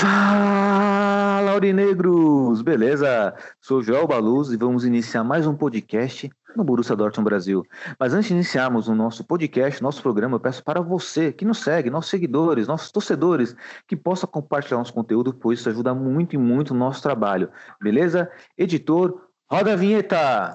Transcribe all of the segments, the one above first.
Fala, Aurinegros! Beleza? Sou Joel Baluz e vamos iniciar mais um podcast no Borussia Dortmund Brasil. Mas antes de iniciarmos o nosso podcast, nosso programa, eu peço para você que nos segue, nossos seguidores, nossos torcedores, que possa compartilhar nosso conteúdo, pois isso ajuda muito e muito o nosso trabalho. Beleza? Editor, roda a vinheta!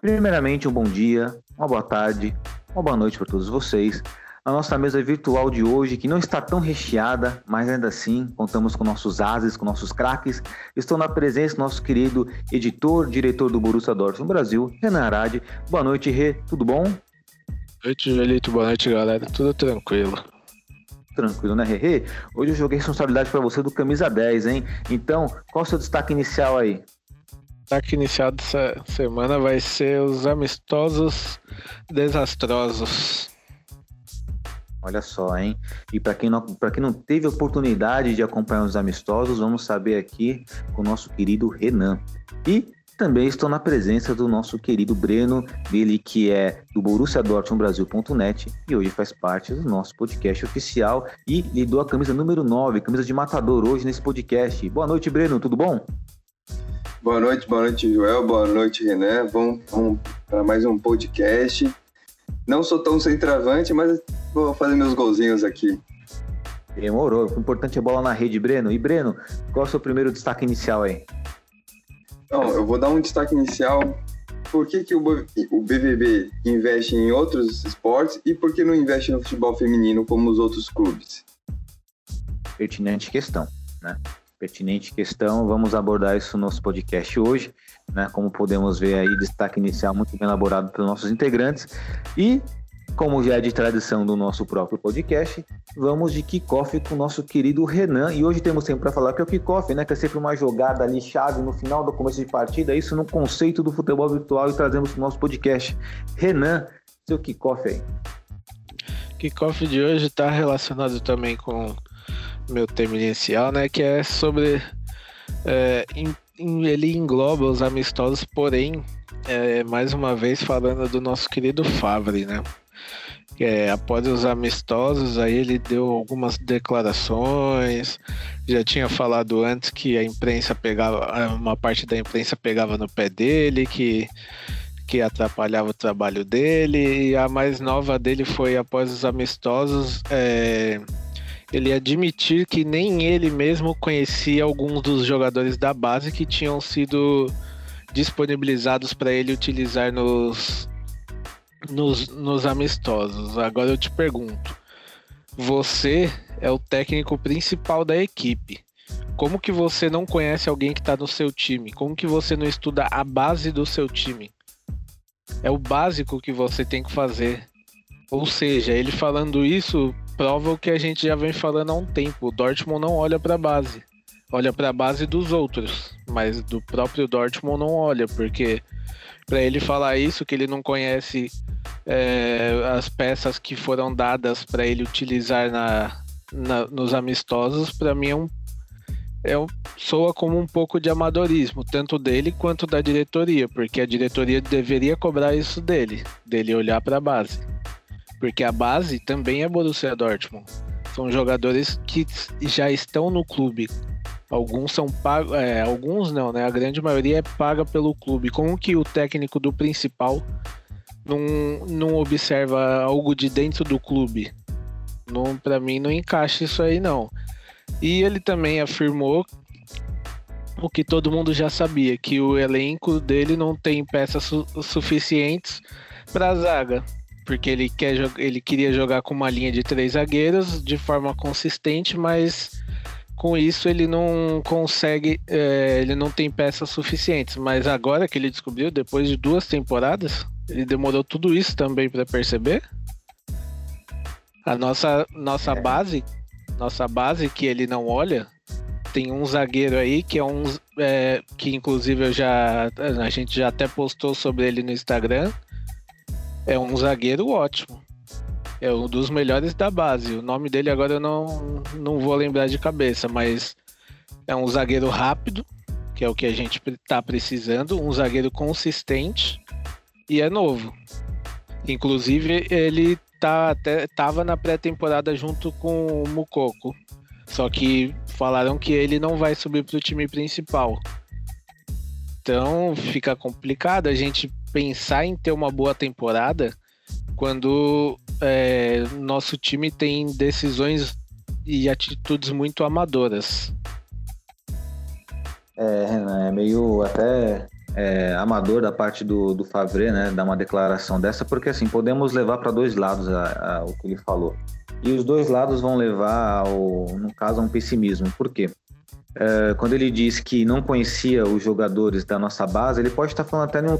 Primeiramente, um bom dia, uma boa tarde, uma boa noite para todos vocês. A nossa mesa virtual de hoje, que não está tão recheada, mas ainda assim contamos com nossos ases, com nossos craques. Estou na presença do nosso querido editor, diretor do Borussia Dortmund Brasil, Renan Arade. Boa noite, Rê. Tudo bom? Boa noite, Julito. Boa noite, galera. Tudo tranquilo. Tranquilo, né, Rê? Hoje eu joguei responsabilidade para você do camisa 10, hein? Então, qual o seu destaque inicial aí? Destaque inicial dessa semana vai ser os amistosos desastrosos. Olha só, hein? E para quem, não, quem não teve oportunidade de acompanhar os amistosos, vamos saber aqui com o nosso querido Renan. E também estou na presença do nosso querido Breno, dele que é do Borussia Dortmund Brasil.net e hoje faz parte do nosso podcast oficial e lhe dou a camisa número 9, camisa de matador hoje nesse podcast. Boa noite, Breno, tudo bom? Boa noite, boa noite, Joel. Boa noite, Renan. Vamos, vamos para mais um podcast. Não sou tão centroavante, mas vou fazer meus golzinhos aqui. Demorou. O importante é bola na rede, Breno. E Breno, qual é o seu primeiro destaque inicial aí? Então, eu vou dar um destaque inicial. Por que, que o BBB investe em outros esportes e por que não investe no futebol feminino como os outros clubes? pertinente questão, né? Pertinente questão, vamos abordar isso no nosso podcast hoje, né? Como podemos ver aí, destaque inicial muito bem elaborado pelos nossos integrantes. E, como já é de tradição do nosso próprio podcast, vamos de kickoff com o nosso querido Renan. E hoje temos tempo para falar que é o kickoff, né? Que é sempre uma jogada ali chave no final do começo de partida, isso no conceito do futebol virtual e trazemos para o nosso podcast. Renan, seu kickoff aí. Kickoff de hoje está relacionado também com meu tema inicial, né? Que é sobre. é, em- em- ele engloba os amistosos, porém, é, mais uma vez falando do nosso querido Favre, né? É, após os amistosos, aí ele deu algumas declarações. Já tinha falado antes que a imprensa pegava, uma parte da imprensa pegava no pé dele, que que atrapalhava o trabalho dele. E a mais nova dele foi após os amistosos. é, ele admitir que nem ele mesmo conhecia alguns dos jogadores da base que tinham sido disponibilizados para ele utilizar nos, nos, nos amistosos. Agora eu te pergunto: você é o técnico principal da equipe. Como que você não conhece alguém que está no seu time? Como que você não estuda a base do seu time? É o básico que você tem que fazer. Ou seja, ele falando isso prova o que a gente já vem falando há um tempo. O Dortmund não olha para a base. Olha para a base dos outros, mas do próprio Dortmund não olha, porque para ele falar isso, que ele não conhece é, as peças que foram dadas para ele utilizar na, na- nos amistosos, para mim é um, é um soa como um pouco de amadorismo, tanto dele quanto da diretoria, porque a diretoria deveria cobrar isso dele, dele olhar para a base. Porque a base também é Borussia Dortmund. São jogadores que já estão no clube. Alguns são pagos, é, alguns não, né? A grande maioria é paga pelo clube. Como que o técnico do principal não, não observa algo de dentro do clube? Não, para mim não encaixa isso aí não. E ele também afirmou o que todo mundo já sabia, que o elenco dele não tem peças su suficientes para a zaga, porque ele, quer ele queria jogar com uma linha de três zagueiros de forma consistente, mas com isso ele não consegue, é, ele não tem peças suficientes. Mas agora que ele descobriu, depois de duas temporadas, ele demorou tudo isso também para perceber. A nossa, nossa é. base, nossa base que ele não olha, tem um zagueiro aí que é um é, que inclusive eu já a gente já até postou sobre ele no Instagram. É um zagueiro ótimo. É um dos melhores da base. O nome dele agora eu não, não vou lembrar de cabeça, mas é um zagueiro rápido, que é o que a gente está precisando, um zagueiro consistente e é novo. Inclusive, ele tá até, tava na pré-temporada junto com o Mukoko. Só que falaram que ele não vai subir para o time principal. Então fica complicado a gente pensar em ter uma boa temporada quando é, nosso time tem decisões e atitudes muito amadoras. É, é meio até é, amador da parte do, do Favre, né, dar uma declaração dessa, porque assim, podemos levar para dois lados a, a, o que ele falou. E os dois lados vão levar, ao, no caso, a um pessimismo. Por quê? É, quando ele diz que não conhecia os jogadores da nossa base, ele pode estar falando até, não,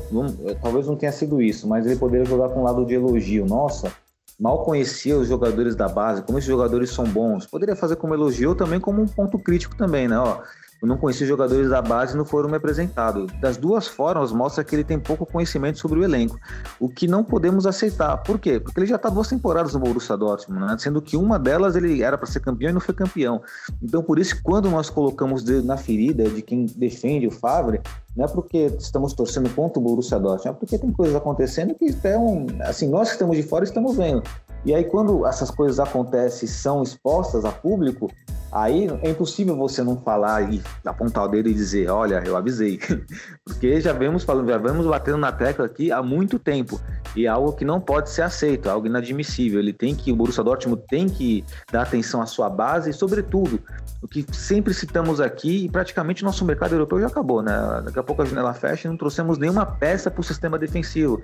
talvez não tenha sido isso, mas ele poderia jogar com um lado de elogio. Nossa, mal conhecia os jogadores da base, como esses jogadores são bons. Poderia fazer como elogio também como um ponto crítico também, né? Ó, eu não conheci os jogadores da base e não foram me apresentados. Das duas formas, mostra que ele tem pouco conhecimento sobre o elenco, o que não podemos aceitar. Por quê? Porque ele já está duas temporadas no Borussia Dortmund, né? sendo que uma delas ele era para ser campeão e não foi campeão. Então, por isso, quando nós colocamos na ferida de quem defende o Favre, não é porque estamos torcendo contra o Borussia Dortmund, é porque tem coisas acontecendo que estão, assim, nós que estamos de fora estamos vendo. E aí, quando essas coisas acontecem e são expostas a público, aí é impossível você não falar e apontar o dedo e dizer, olha, eu avisei. Porque já vemos falando, já vemos batendo na tecla aqui há muito tempo. E é algo que não pode ser aceito, é algo inadmissível. Ele tem que, o Borussia Dortmund tem que dar atenção à sua base e, sobretudo, o que sempre citamos aqui, e praticamente nosso mercado europeu já acabou, né? Daqui a pouco a janela fecha e não trouxemos nenhuma peça para o sistema defensivo.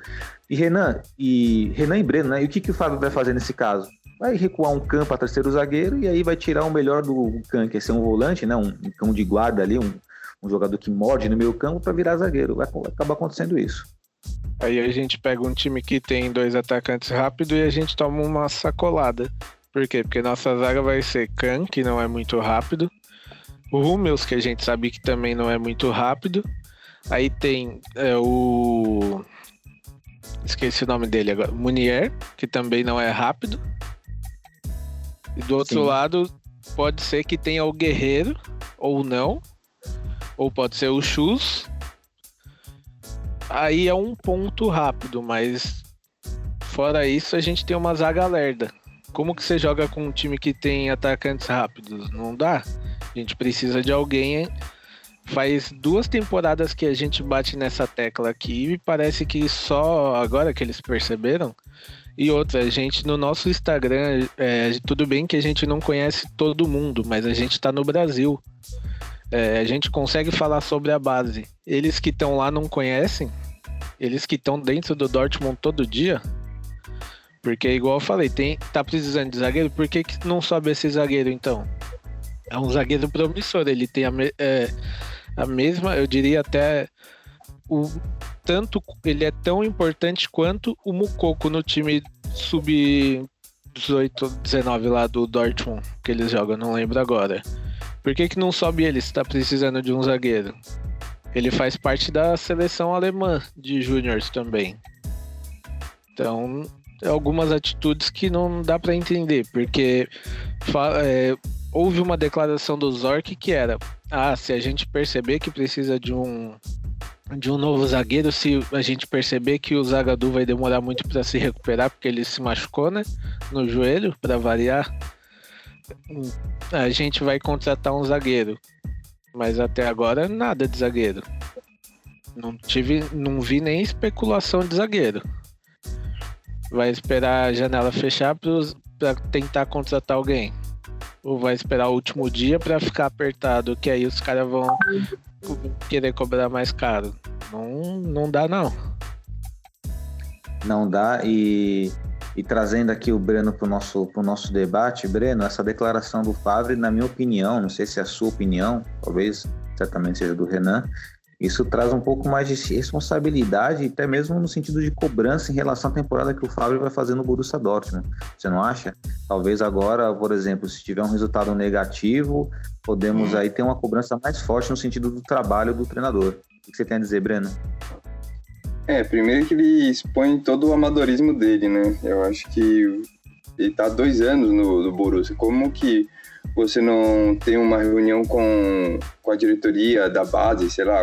E Renan, e Renan e Breno, né? E o que, que o Fábio vai fazer nesse caso? Vai recuar um campo a terceiro zagueiro e aí vai tirar o melhor do Can, que é ser um volante, né? Um, cão de guarda ali, um, um jogador que morde no meio campo para virar zagueiro. Vai, acabar acontecendo isso. Aí a gente pega um time que tem dois atacantes rápidos e a gente toma uma sacolada. Por quê? Porque nossa zaga vai ser Khan, que não é muito rápido. O Hummels, que a gente sabe que também não é muito rápido. Aí tem é, o. Esqueci o nome dele agora. Munier, que também não é rápido. E do outro Sim. lado, pode ser que tenha o Guerreiro, ou não. Ou pode ser o Chus, aí é um ponto rápido, mas fora isso a gente tem uma zaga lerda. Como que você joga com um time que tem atacantes rápidos? Não dá. A gente precisa de alguém. Faz duas temporadas que a gente bate nessa tecla aqui e parece que só agora que eles perceberam. E outra, a gente no nosso Instagram, é, tudo bem que a gente não conhece todo mundo, mas a gente está no Brasil. É, a gente consegue falar sobre a base. Eles que estão lá não conhecem, eles que estão dentro do Dortmund todo dia. Porque, igual eu falei, tem, tá precisando de zagueiro, por que, que não sobe esse zagueiro então? É um zagueiro promissor, ele tem a, é, a mesma, eu diria até. O, tanto ele é tão importante quanto o Mukoko no time sub 18, 19 lá do Dortmund que eles jogam, não lembro agora. Por que, que não sobe ele se tá precisando de um zagueiro? Ele faz parte da seleção alemã de júniores também. Então, algumas atitudes que não dá para entender, porque é, houve uma declaração do Zork que era: ah, se a gente perceber que precisa de um de um novo zagueiro, se a gente perceber que o Zagadu vai demorar muito para se recuperar porque ele se machucou, né, no joelho, para variar, a gente vai contratar um zagueiro. Mas até agora nada de zagueiro. Não tive, não vi nem especulação de zagueiro. Vai esperar a janela fechar para tentar contratar alguém. Ou vai esperar o último dia para ficar apertado, que aí os caras vão querer cobrar mais caro? Não, não dá, não. Não dá. E, e trazendo aqui o Breno para o nosso, pro nosso debate, Breno, essa declaração do Favre, na minha opinião, não sei se é a sua opinião, talvez certamente seja do Renan, isso traz um pouco mais de responsabilidade, até mesmo no sentido de cobrança em relação à temporada que o Fábio vai fazer no Borussia Dortmund. Você não acha? Talvez agora, por exemplo, se tiver um resultado negativo, podemos aí ter uma cobrança mais forte no sentido do trabalho do treinador. O que você tem a dizer, Breno? É, primeiro que ele expõe todo o amadorismo dele, né? Eu acho que ele tá dois anos no, no Borussia. Como que você não tem uma reunião com, com a diretoria da base, sei lá,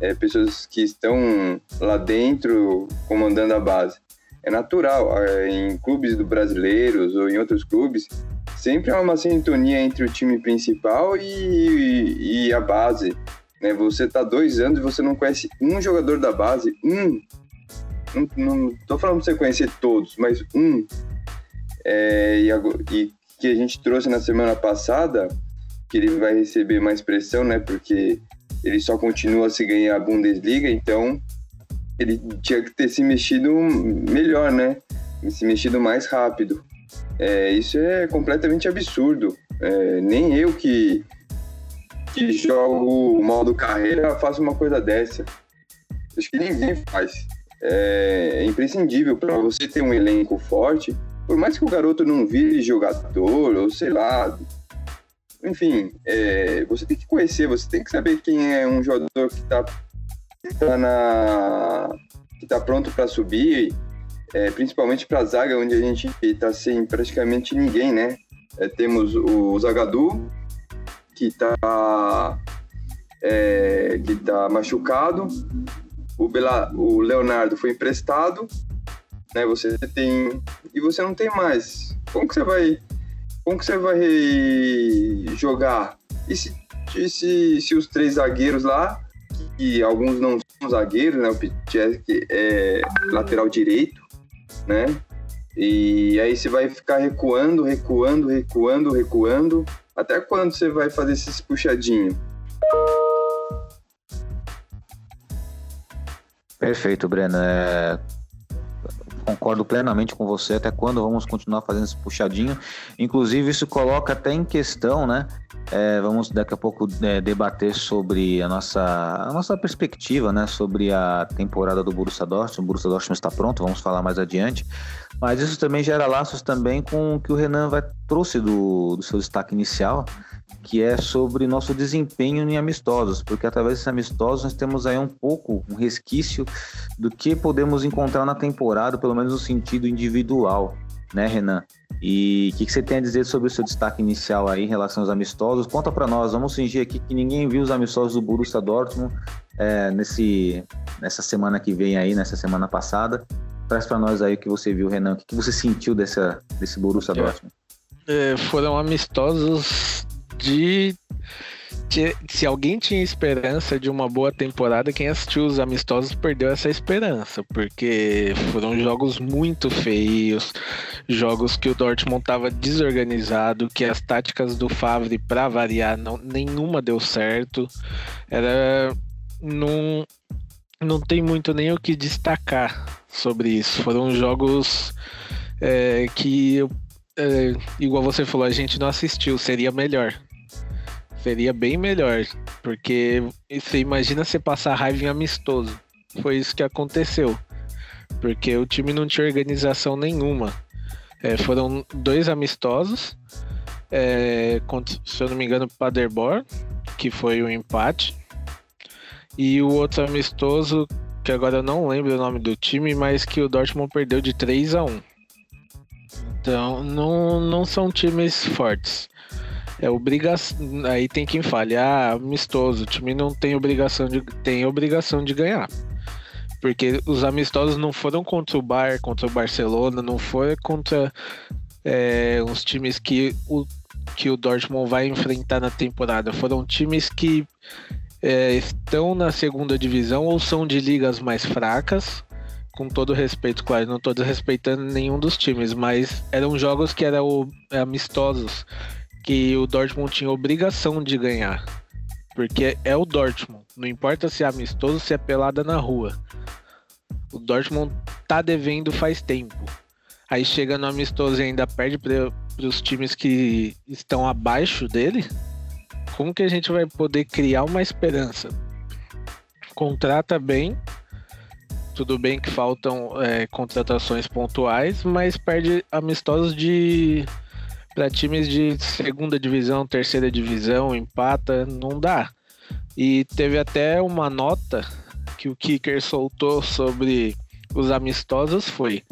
é, pessoas que estão lá dentro comandando a base. É natural, é, em clubes do brasileiros ou em outros clubes, sempre há uma sintonia entre o time principal e, e a base. Né? Você está dois anos e você não conhece um jogador da base, um. Não, não tô falando para você conhecer todos, mas um. É, e, e que a gente trouxe na semana passada, que ele vai receber mais pressão, né? Porque ele só continua se ganhar a Bundesliga, então ele tinha que ter se mexido melhor, né? Se mexido mais rápido. É, isso é completamente absurdo. É, nem eu que, que jogo o modo carreira faço uma coisa dessa. Acho que ninguém faz. É, é imprescindível para você ter um elenco forte, por mais que o garoto não vire jogador, ou sei lá, enfim, é, você tem que conhecer, você tem que saber quem é um jogador que está tá na que tá pronto para subir, é, principalmente para a zaga, onde a gente está sem praticamente ninguém, né? É, temos o Zagadu, que está é, que tá machucado, o, Bela, o Leonardo foi emprestado, né? Você tem e você não tem mais. Como que você vai como que você vai jogar? E se, se, se os três zagueiros lá, que alguns não são zagueiros, né? O Pichek é lateral direito, né? E aí você vai ficar recuando, recuando, recuando, recuando. Até quando você vai fazer esses puxadinhos? Perfeito, Breno. É, concordo plenamente com você. Até quando vamos continuar fazendo esse puxadinho? Inclusive, isso coloca até em questão, né? É, vamos daqui a pouco é, debater sobre a nossa, a nossa perspectiva, né? Sobre a temporada do Borussia Dortmund. O Borussia Dortmund está pronto, vamos falar mais adiante. Mas isso também gera laços também com o que o Renan vai, trouxe do, do seu destaque inicial, que é sobre nosso desempenho em amistosos, porque através desses amistosos nós temos aí um pouco, um resquício do que podemos encontrar na temporada, pelo menos no sentido individual, né, Renan? E o que, que, você tem a dizer sobre o seu destaque inicial aí em relação aos amistosos? Conta para nós, vamos fingir aqui que ninguém viu os amistosos do Borussia Dortmund é, nesse, nessa semana que vem aí, nessa semana passada. Traz para nós aí o que você viu, Renan, o que, que você sentiu dessa, desse Borussia é. Dortmund? É, foram amistosos de se alguém tinha esperança de uma boa temporada, quem assistiu os amistosos perdeu essa esperança, porque foram jogos muito feios, jogos que o Dortmund estava desorganizado, que as táticas do Favre para variar não, nenhuma deu certo. Era não não tem muito nem o que destacar sobre isso. Foram jogos é, que é, igual você falou, a gente não assistiu, seria melhor Seria bem melhor, porque você imagina você passar raiva em amistoso. Foi isso que aconteceu. Porque o time não tinha organização nenhuma. É, foram dois amistosos, é, contra, se eu não me engano, Paderborn, que foi o um empate. E o outro amistoso, que agora eu não lembro o nome do time, mas que o Dortmund perdeu de 3 a 1 Então, não, não são times fortes. É obrigação. Aí tem quem fale, ah, amistoso, o time não tem obrigação de. tem obrigação de ganhar. Porque os amistosos não foram contra o Bar, contra o Barcelona, não foi contra é, uns times que o, que o Dortmund vai enfrentar na temporada. Foram times que é, estão na segunda divisão ou são de ligas mais fracas. Com todo respeito, claro, não estou desrespeitando nenhum dos times, mas eram jogos que eram amistosos que o Dortmund tinha obrigação de ganhar. Porque é o Dortmund. Não importa se é amistoso, se é pelada na rua. O Dortmund tá devendo faz tempo. Aí chega no amistoso e ainda perde para os times que estão abaixo dele. Como que a gente vai poder criar uma esperança? Contrata bem, tudo bem que faltam é, contratações pontuais, mas perde amistosos de para times de segunda divisão, terceira divisão, empata, não dá. E teve até uma nota que o Kicker soltou sobre os amistosos foi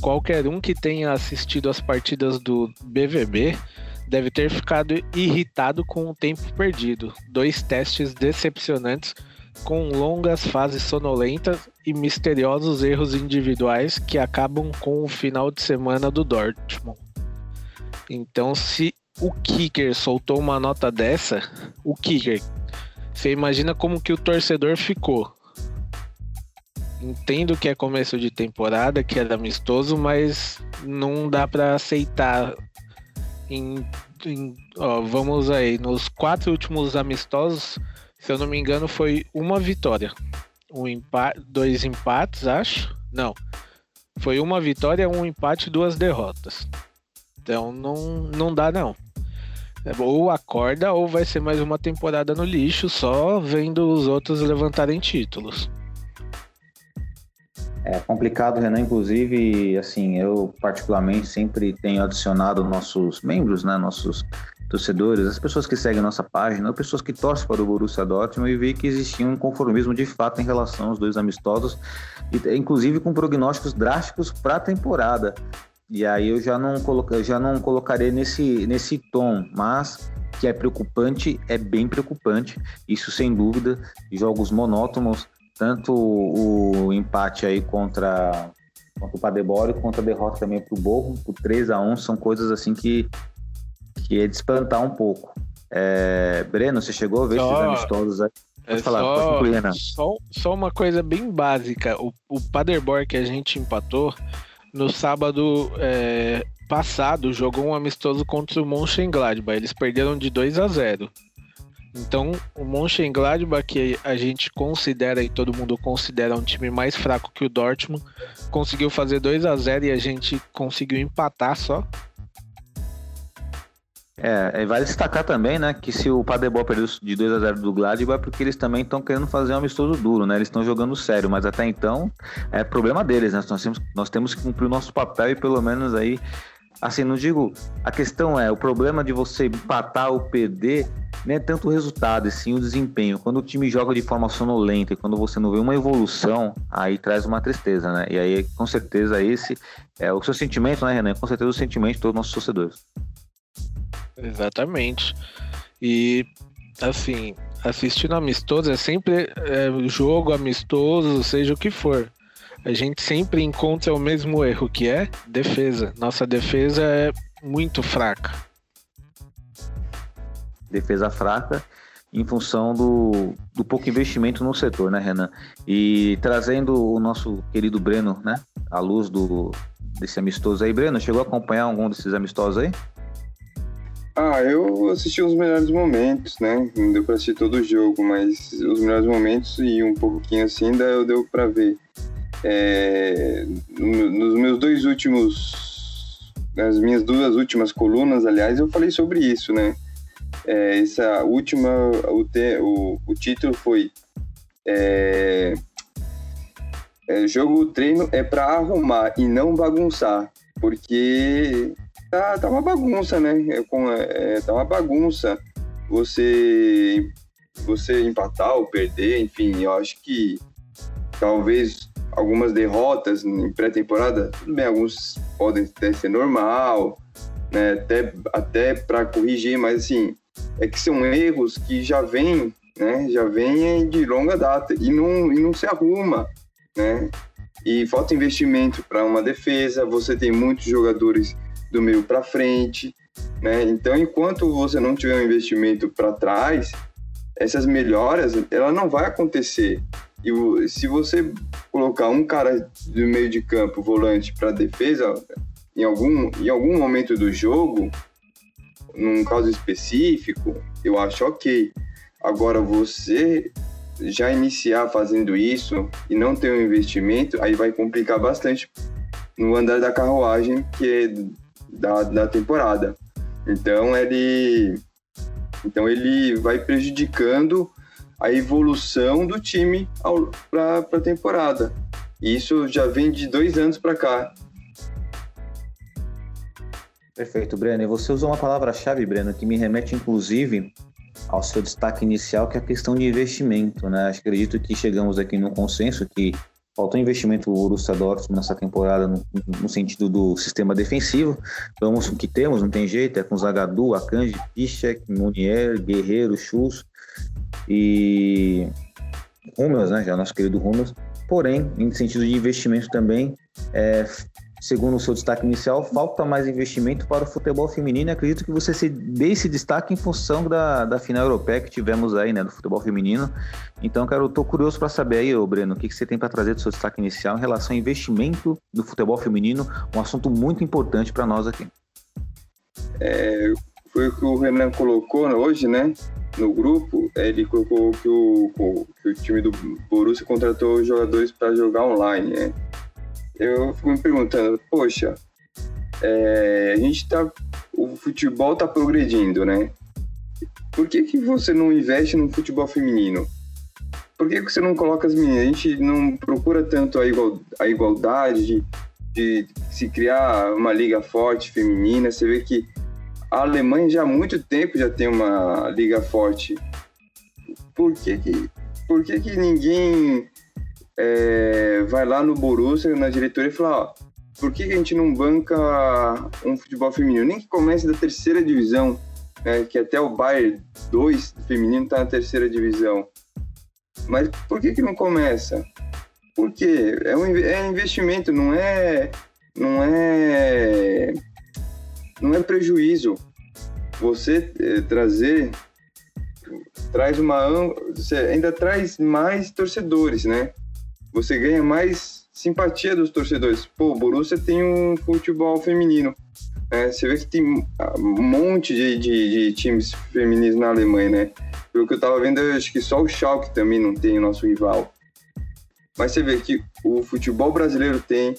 qualquer um que tenha assistido as partidas do BVB deve ter ficado irritado com o tempo perdido. Dois testes decepcionantes com longas fases sonolentas e misteriosos erros individuais que acabam com o final de semana do Dortmund. Então, se o Kicker soltou uma nota dessa, o Kicker, você imagina como que o torcedor ficou. Entendo que é começo de temporada, que era amistoso, mas não dá para aceitar. Em, em, ó, vamos aí, nos quatro últimos amistosos, se eu não me engano, foi uma vitória. Um empate, dois empates, acho. Não. Foi uma vitória, um empate, duas derrotas. Então não, não dá não. É, ou acorda ou vai ser mais uma temporada no lixo, só vendo os outros levantarem títulos. É complicado, Renan. Inclusive, assim, eu particularmente sempre tenho adicionado nossos membros, né, nossos torcedores, as pessoas que seguem nossa página, ou pessoas que torcem para o Borussia Dortmund e vi que existia um conformismo de fato em relação aos dois amistosos, inclusive com prognósticos drásticos para a temporada. E aí eu já não, coloca, já não colocarei nesse, nesse tom, mas que é preocupante, é bem preocupante, isso sem dúvida. Jogos monótonos, tanto o empate aí contra, contra o Padebório, quanto a derrota também para o Borro, por 3 a 1 são coisas assim que, que é de espantar um pouco. É, Breno, você chegou a ver só, esses amistosos aí? Pode é falar, só, pode concluir. Só, só uma coisa bem básica, o, o Paderborn que a gente empatou no sábado é, passado jogou um amistoso contra o Mönchengladbach. Eles perderam de 2 a 0. Então, o Mönchengladbach, que a gente considera e todo mundo considera um time mais fraco que o Dortmund, conseguiu fazer 2 a 0 e a gente conseguiu empatar só. É, vale destacar também, né, que se o Paderborn perdeu de 2 a 0 do Gladbach é porque eles também estão querendo fazer um amistoso duro, né? Eles estão jogando sério, mas até então é problema deles, né? Nós temos, nós temos que cumprir o nosso papel e pelo menos aí, assim, não digo, a questão é, o problema de você empatar ou perder não é tanto o resultado, e sim o desempenho. Quando o time joga de forma sonolenta e quando você não vê uma evolução, aí traz uma tristeza, né? E aí, com certeza, esse é o seu sentimento, né, Renan? Com certeza o sentimento de todos os nossos torcedores. Exatamente. E assim, assistindo amistoso é sempre é, jogo amistoso, seja o que for. A gente sempre encontra o mesmo erro, que é defesa. Nossa defesa é muito fraca. Defesa fraca em função do, do pouco investimento no setor, né, Renan? E trazendo o nosso querido Breno, né, à luz do, desse amistoso aí. Breno, chegou a acompanhar algum desses amistosos aí? Ah, eu assisti os melhores momentos, né? Não deu pra assistir todo o jogo, mas os melhores momentos e um pouquinho assim deu, deu pra ver. É, nos meus dois últimos. Nas minhas duas últimas colunas, aliás, eu falei sobre isso, né? É, essa última, o, te, o, o título foi. É, é, jogo treino é para arrumar e não bagunçar, porque tá, tá uma bagunça, né? É, com, é, tá uma bagunça você, você empatar ou perder, enfim, eu acho que talvez algumas derrotas em pré-temporada, tudo bem, alguns podem até ser normal, né? Até, até para corrigir, mas assim, é que são erros que já vêm, né? Já vêm de longa data e não, e não se arruma, né? E falta investimento para uma defesa, você tem muitos jogadores do meio para frente, né? Então, enquanto você não tiver um investimento para trás, essas melhoras, ela não vai acontecer. E se você colocar um cara do meio de campo, volante para defesa, em algum, em algum momento do jogo, num caso específico, eu acho ok. Agora, você já iniciar fazendo isso e não ter um investimento, aí vai complicar bastante no andar da carruagem que é da, da temporada. Então ele, então ele vai prejudicando a evolução do time para a temporada. E isso já vem de dois anos para cá. Perfeito, Breno. E você usou uma palavra-chave, Breno, que me remete inclusive ao seu destaque inicial, que é a questão de investimento. Né? Acredito que chegamos aqui no consenso que faltou investimento o Borussia Dortmund nessa temporada no, no, sentido do sistema defensivo. Vamos com o que temos, não tem jeito, é com Zagadou, Akanji, Piszczek, Munier, Guerreiro, Schultz e Hummels, né, já nosso querido Hummels. Porém, em sentido de investimento também, é, segundo o seu destaque inicial, falta mais investimento para o futebol feminino. Acredito que você se dê esse destaque em função da, da final europeia que tivemos aí, né, do futebol feminino. Então, cara, eu tô curioso para saber aí, ô Breno, o que, que você tem para trazer do seu destaque inicial em relação ao investimento do futebol feminino, um assunto muito importante para nós aqui. É, foi o que o Renan colocou hoje, né? No grupo, ele colocou que o, que o time do Borussia contratou jogadores para jogar online, né? Eu fico me perguntando, poxa, é, a gente tá. O futebol tá progredindo, né? Por que, que você não investe no futebol feminino? Por que, que você não coloca as meninas? A gente não procura tanto a, igual, a igualdade de, de se criar uma liga forte feminina. Você vê que a Alemanha já há muito tempo já tem uma liga forte. Por que que, por que, que ninguém é, vai lá no Borussia, na diretoria e fala, ó, por que, a gente não banca um futebol feminino? Nem que comece da terceira divisão, né, que até o Bayern 2 feminino está na terceira divisão. Mas por que, que não começa? Porque é um é investimento, não é não é não é prejuízo. Você é, trazer traz uma você ainda traz mais torcedores, né? Você ganha mais simpatia dos torcedores. Pô, o Borussia tem um futebol feminino. É, você vê que tem um monte de, de, de, times femininos na Alemanha, né? Pelo que eu tava vendo, eu acho que só o Schalke também não tem o nosso rival. Mas você vê que o futebol brasileiro tem,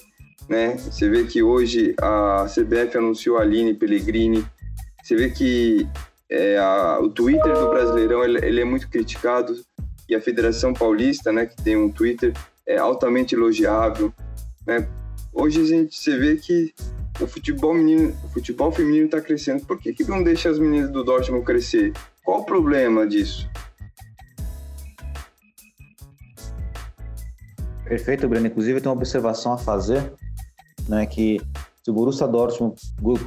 né? Você vê que hoje a CBF anunciou a Aline Pellegrini. Você vê que é, a, o Twitter do Brasileirão ele, ele, é muito criticado e a Federação Paulista, né, que tem um Twitter, é altamente elogiável. Né? Hoje a gente se vê que o futebol, menino, o futebol feminino está crescendo. Por que, que não deixa as meninas do Dortmund crescer? Qual o problema disso? Perfeito, Breno. Inclusive, eu tenho uma observação a fazer, né, que se o Borussia Dortmund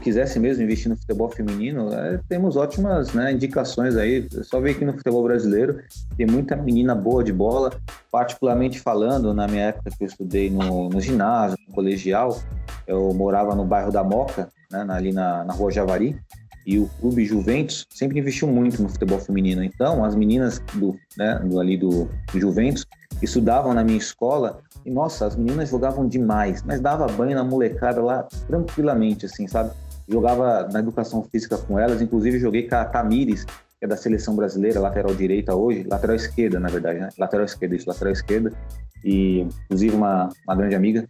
quisesse mesmo investir no futebol feminino, é, temos ótimas né, indicações aí. É só ver que no futebol brasileiro tem muita menina boa de bola, particularmente falando, na minha época que eu estudei no, no ginásio, no colegial, eu morava no bairro da Moca, né, ali na, na rua Javari, e o clube Juventus sempre investiu muito no futebol feminino. Então, as meninas do, né, do ali do, do Juventus estudavam na minha escola e, nossa, as meninas jogavam demais, mas dava banho na molecada lá tranquilamente, assim, sabe? Jogava na educação física com elas, inclusive joguei com a Tamires, que é da seleção brasileira, lateral direita hoje, lateral esquerda, na verdade, né? Lateral esquerda, isso, lateral esquerda. E, inclusive, uma, uma grande amiga.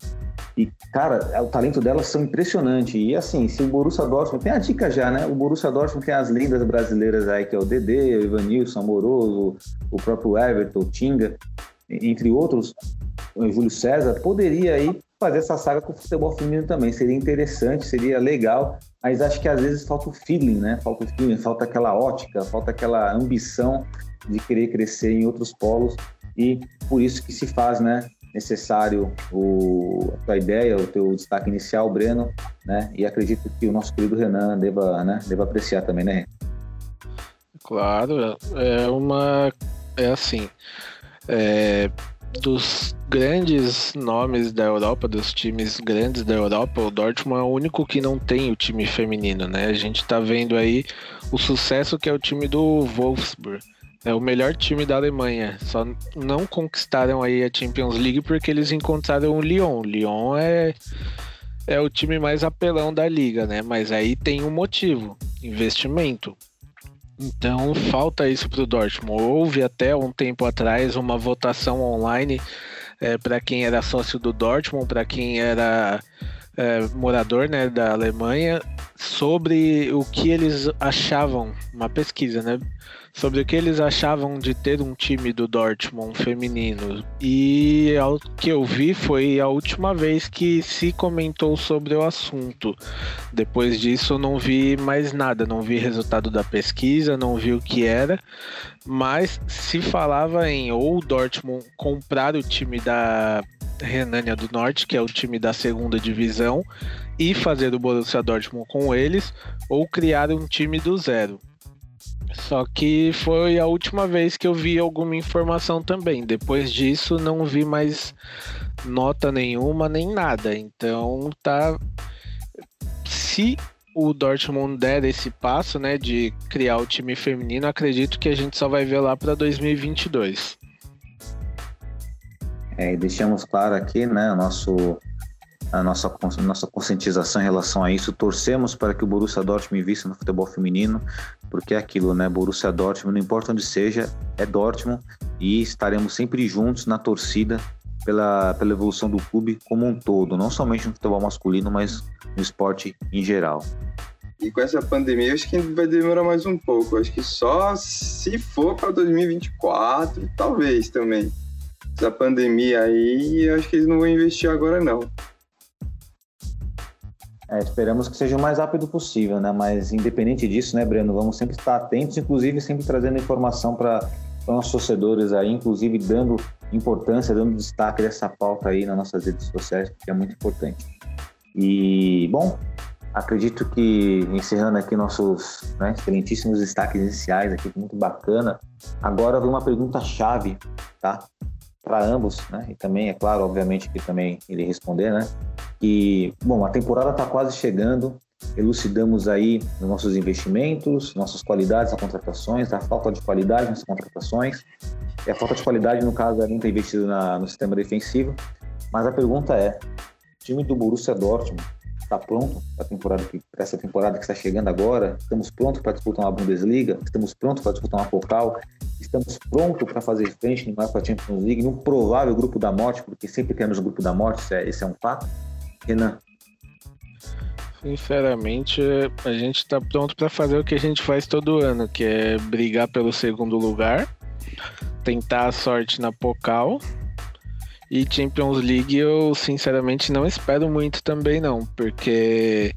E, cara, o talento delas são impressionante. E, assim, se o Borussia Dortmund... Tem a dica já, né? O Borussia Dortmund tem as lindas brasileiras aí, que é o Dedê, o Ivanilson, Amoroso, o próprio Everton, o Tinga entre outros, o Júlio César, poderia aí fazer essa saga com o futebol feminino também. Seria interessante, seria legal, mas acho que às vezes falta o feeling, né? Falta o feeling, falta aquela ótica, falta aquela ambição de querer crescer em outros polos e por isso que se faz, né? Necessário o, a tua ideia, o teu destaque inicial, Breno, né? E acredito que o nosso querido Renan deva, né? deva apreciar também, né? Claro, é uma. É assim é, dos grandes nomes da Europa, dos times grandes da Europa, o Dortmund é o único que não tem o time feminino, né? A gente tá vendo aí o sucesso que é o time do Wolfsburg. É o melhor time da Alemanha. Só não conquistaram aí a Champions League porque eles encontraram o Lyon. O Lyon é é o time mais apelão da liga, né? Mas aí tem um motivo, investimento. Então falta isso para o Dortmund. Houve até um tempo atrás uma votação online é, para quem era sócio do Dortmund, para quem era é, morador né, da Alemanha, sobre o que eles achavam, uma pesquisa, né? Sobre o que eles achavam de ter um time do Dortmund feminino. E ao que eu vi foi a última vez que se comentou sobre o assunto. Depois disso não vi mais nada, não vi resultado da pesquisa, não vi o que era, mas se falava em ou o Dortmund comprar o time da Renânia do Norte, que é o time da segunda divisão, e fazer o Borussia Dortmund com eles, ou criar um time do zero. Só que foi a última vez que eu vi alguma informação também. Depois disso, não vi mais nota nenhuma nem nada. Então, tá. Se o Dortmund der esse passo, né, de criar o time feminino, acredito que a gente só vai ver lá para 2022. É, e deixamos claro aqui, né, nosso a nossa, nossa conscientização em relação a isso. Torcemos para que o Borussia Dortmund invista no futebol feminino, porque é aquilo, né? Borussia Dortmund, não importa onde seja, é Dortmund e estaremos sempre juntos na torcida pela, pela evolução do clube como um todo, não somente no futebol masculino, mas no esporte em geral. E com essa pandemia, acho que vai demorar mais um pouco. Acho que só se for para 2024, talvez também. Essa pandemia aí, acho que eles não vão investir agora, não. É, esperamos que seja o mais rápido possível, né? Mas independente disso, né, Breno, vamos sempre estar atentos, inclusive sempre trazendo informação para nossos torcedores aí, inclusive dando importância, dando destaque dessa pauta aí nas nossas redes sociais, porque é muito importante. E, bom, acredito que encerrando aqui nossos né, excelentíssimos destaques iniciais aqui, muito bacana. Agora vem uma pergunta chave, tá? Para ambos, né? E também, é claro, obviamente que também ele responder, né? E, bom, a temporada está quase chegando, elucidamos aí os nossos investimentos, nossas qualidades nas contratações, a falta de qualidade nas contratações. E a falta de qualidade, no caso, é não ter investido na, no sistema defensivo. Mas a pergunta é: o time do Borussia Dortmund está pronto para temporada para essa temporada que está chegando agora? Estamos prontos para disputar uma Bundesliga? Estamos prontos para disputar uma Pokal? Estamos prontos para fazer frente no UEFA Champions League, num provável grupo da morte, porque sempre temos o grupo da morte, esse é, é um fato. Renan? Sinceramente, a gente está pronto para fazer o que a gente faz todo ano, que é brigar pelo segundo lugar, tentar a sorte na Pocal. E Champions League eu sinceramente não espero muito também não, porque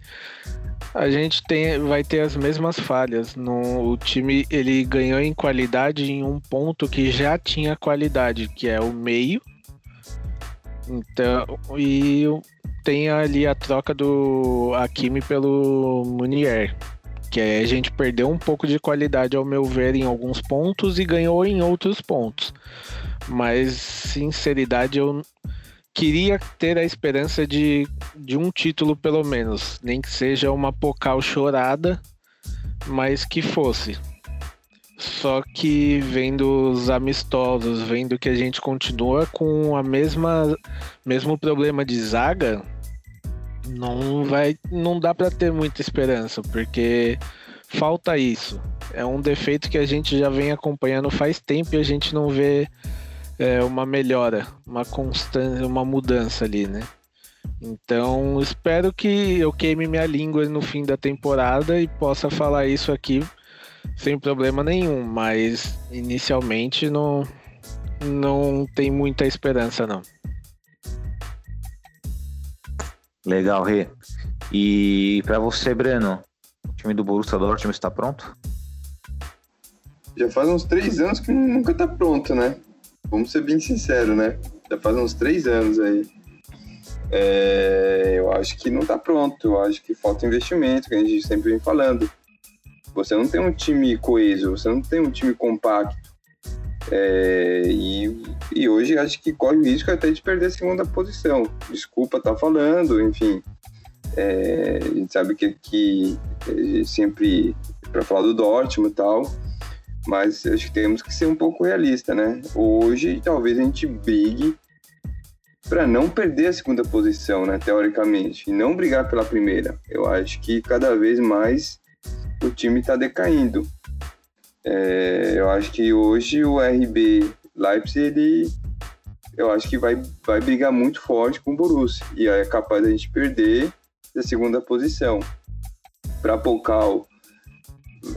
a gente tem, vai ter as mesmas falhas. No, o time ele ganhou em qualidade em um ponto que já tinha qualidade, que é o meio. Então, e tem ali a troca do Akimi pelo Munier. Que a gente perdeu um pouco de qualidade, ao meu ver, em alguns pontos e ganhou em outros pontos. Mas, sinceridade, eu queria ter a esperança de, de um título, pelo menos. Nem que seja uma Pocal chorada, mas que fosse. Só que vendo os amistosos, vendo que a gente continua com a mesma mesmo problema de zaga, não vai, não dá para ter muita esperança, porque falta isso. É um defeito que a gente já vem acompanhando faz tempo e a gente não vê é, uma melhora, uma constância, uma mudança ali, né? Então espero que eu queime minha língua no fim da temporada e possa falar isso aqui sem problema nenhum, mas inicialmente não, não tem muita esperança não. Legal, Rê. E para você, Breno, o time do Borussia Dortmund está pronto? Já faz uns três anos que nunca tá pronto, né? Vamos ser bem sinceros, né? Já faz uns três anos aí. É, eu acho que não tá pronto. Eu acho que falta investimento, que a gente sempre vem falando. Você não tem um time coeso, você não tem um time compacto. É, e, e hoje acho que corre o risco até de perder a segunda posição. Desculpa estar tá falando, enfim. É, a gente sabe que, que é sempre para falar do Dortmund e tal, mas acho que temos que ser um pouco realista, né? Hoje talvez a gente brigue para não perder a segunda posição, né, teoricamente, e não brigar pela primeira. Eu acho que cada vez mais o time está decaindo. É, eu acho que hoje o RB Leipzig, ele, eu acho que vai, vai brigar muito forte com o Borussia, e é capaz da gente perder a segunda posição. Para Pokal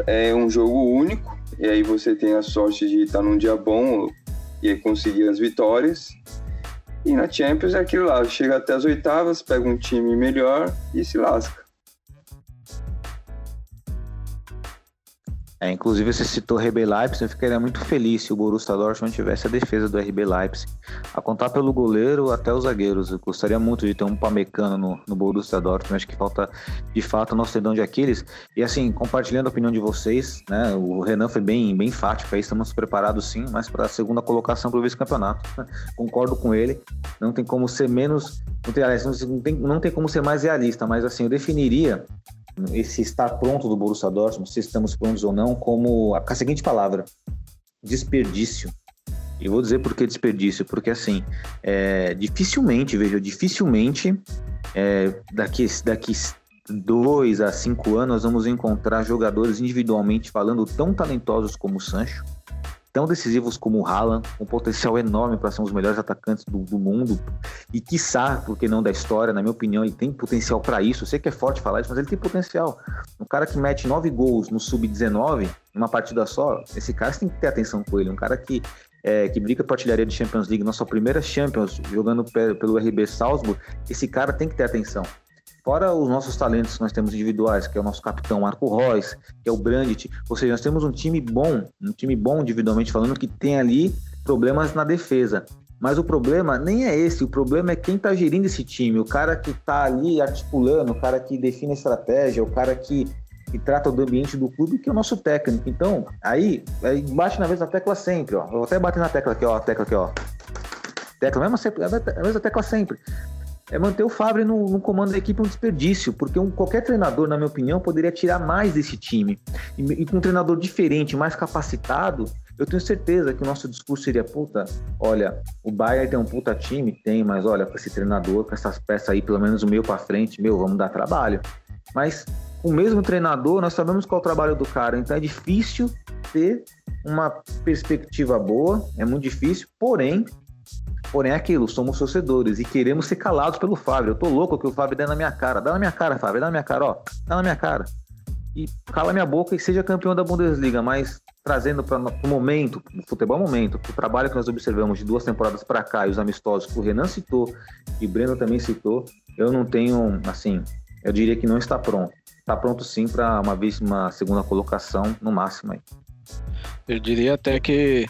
é um jogo único, e aí você tem a sorte de estar num dia bom e conseguir as vitórias. E na Champions é aquilo lá, chega até as oitavas, pega um time melhor e se lasca. É, inclusive, você citou RB Leipzig, eu ficaria muito feliz se o Borussia Dortmund tivesse a defesa do RB Leipzig. A contar pelo goleiro até os zagueiros. Eu gostaria muito de ter um Pamecano no, no Borussia Dortmund. Acho que falta, de fato, o nosso tendão de Aquiles. E assim, compartilhando a opinião de vocês, né? O Renan foi bem, bem fático aí, estamos preparados sim, mas para a segunda colocação para o vice-campeonato. Concordo com ele. Não tem como ser menos. Não tem, não, tem, não tem como ser mais realista, mas assim, eu definiria esse estar pronto do Borussia Dortmund, se estamos prontos ou não, como a, seguinte palavra: desperdício. E vou dizer por que desperdício, porque assim, é, dificilmente, veja, dificilmente é, daqui, daqui dois a cinco anos nós vamos encontrar jogadores individualmente falando tão talentosos como o Sancho, tão decisivos como o Haaland, um potencial enorme para ser um dos melhores atacantes do, do, mundo e quiçá, porque não da história, na minha opinião, ele tem potencial para isso. Eu sei que é forte falar isso, mas ele tem potencial. Um cara que mete nove gols no sub-19, numa partida só, esse cara tem que ter atenção com ele. Um cara que é, que briga para artilharia de Champions League, nossa primeira Champions, jogando pelo RB Salzburg, esse cara tem que ter atenção. Fora os nossos talentos que nós temos individuais, que é o nosso capitão Marco Reus, que é o Brandt, ou seja, nós temos um time bom, um time bom individualmente falando, que tem ali problemas na defesa. Mas o problema nem é esse, o problema é quem está gerindo esse time, o cara que está ali articulando, o cara que define a estratégia, o cara que, que trata do ambiente do clube, que é o nosso técnico. Então, aí, aí bate na mesma tecla sempre, ó. Eu vou até bater na tecla aqui, ó, a tecla aqui, ó. Tecla, mesma, a mesma tecla sempre é manter o Favre no, no, comando da equipe um desperdício, porque um, qualquer treinador, na minha opinião, poderia tirar mais desse time. E, e, com um treinador diferente, mais capacitado, eu tenho certeza que o nosso discurso seria: puta, olha, o Bayern tem um puta time, tem, mas olha, com esse treinador, com essas peças aí, pelo menos o meu para frente, meu, vamos dar trabalho. Mas o mesmo treinador, nós sabemos qual é o trabalho do cara, então é difícil ter uma perspectiva boa, é muito difícil, porém, Porém, é aquilo, somos torcedores e queremos ser calados pelo Fábio. Eu tô louco que o Fábio dê na minha cara. Dá na minha cara, Fábio, dá na minha cara, ó. Dá na minha cara. E cala minha boca e seja campeão da Bundesliga, mas trazendo para o momento, o futebol momento, o trabalho que nós observamos de duas temporadas para cá e os amistosos que o Renan citou e o Breno também citou, eu não tenho, assim, eu diria que não está pronto. Está pronto sim para uma uma segunda colocação no máximo aí. Eu diria até que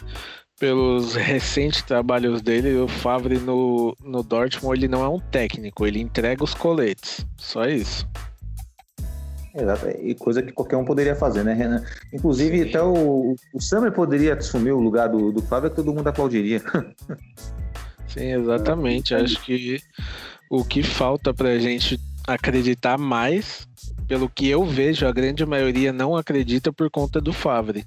pelos recentes trabalhos dele, o Favre no, no Dortmund ele não é um técnico, ele entrega os coletes. Só isso. Exato, e coisa que qualquer um poderia fazer, né, Renan? Inclusive, Sim. até o, o Summer poderia assumir o lugar do, do Fábio, que todo mundo aplaudiria. Sim, exatamente. Acho que o que falta pra gente acreditar mais, pelo que eu vejo, a grande maioria não acredita por conta do Favre.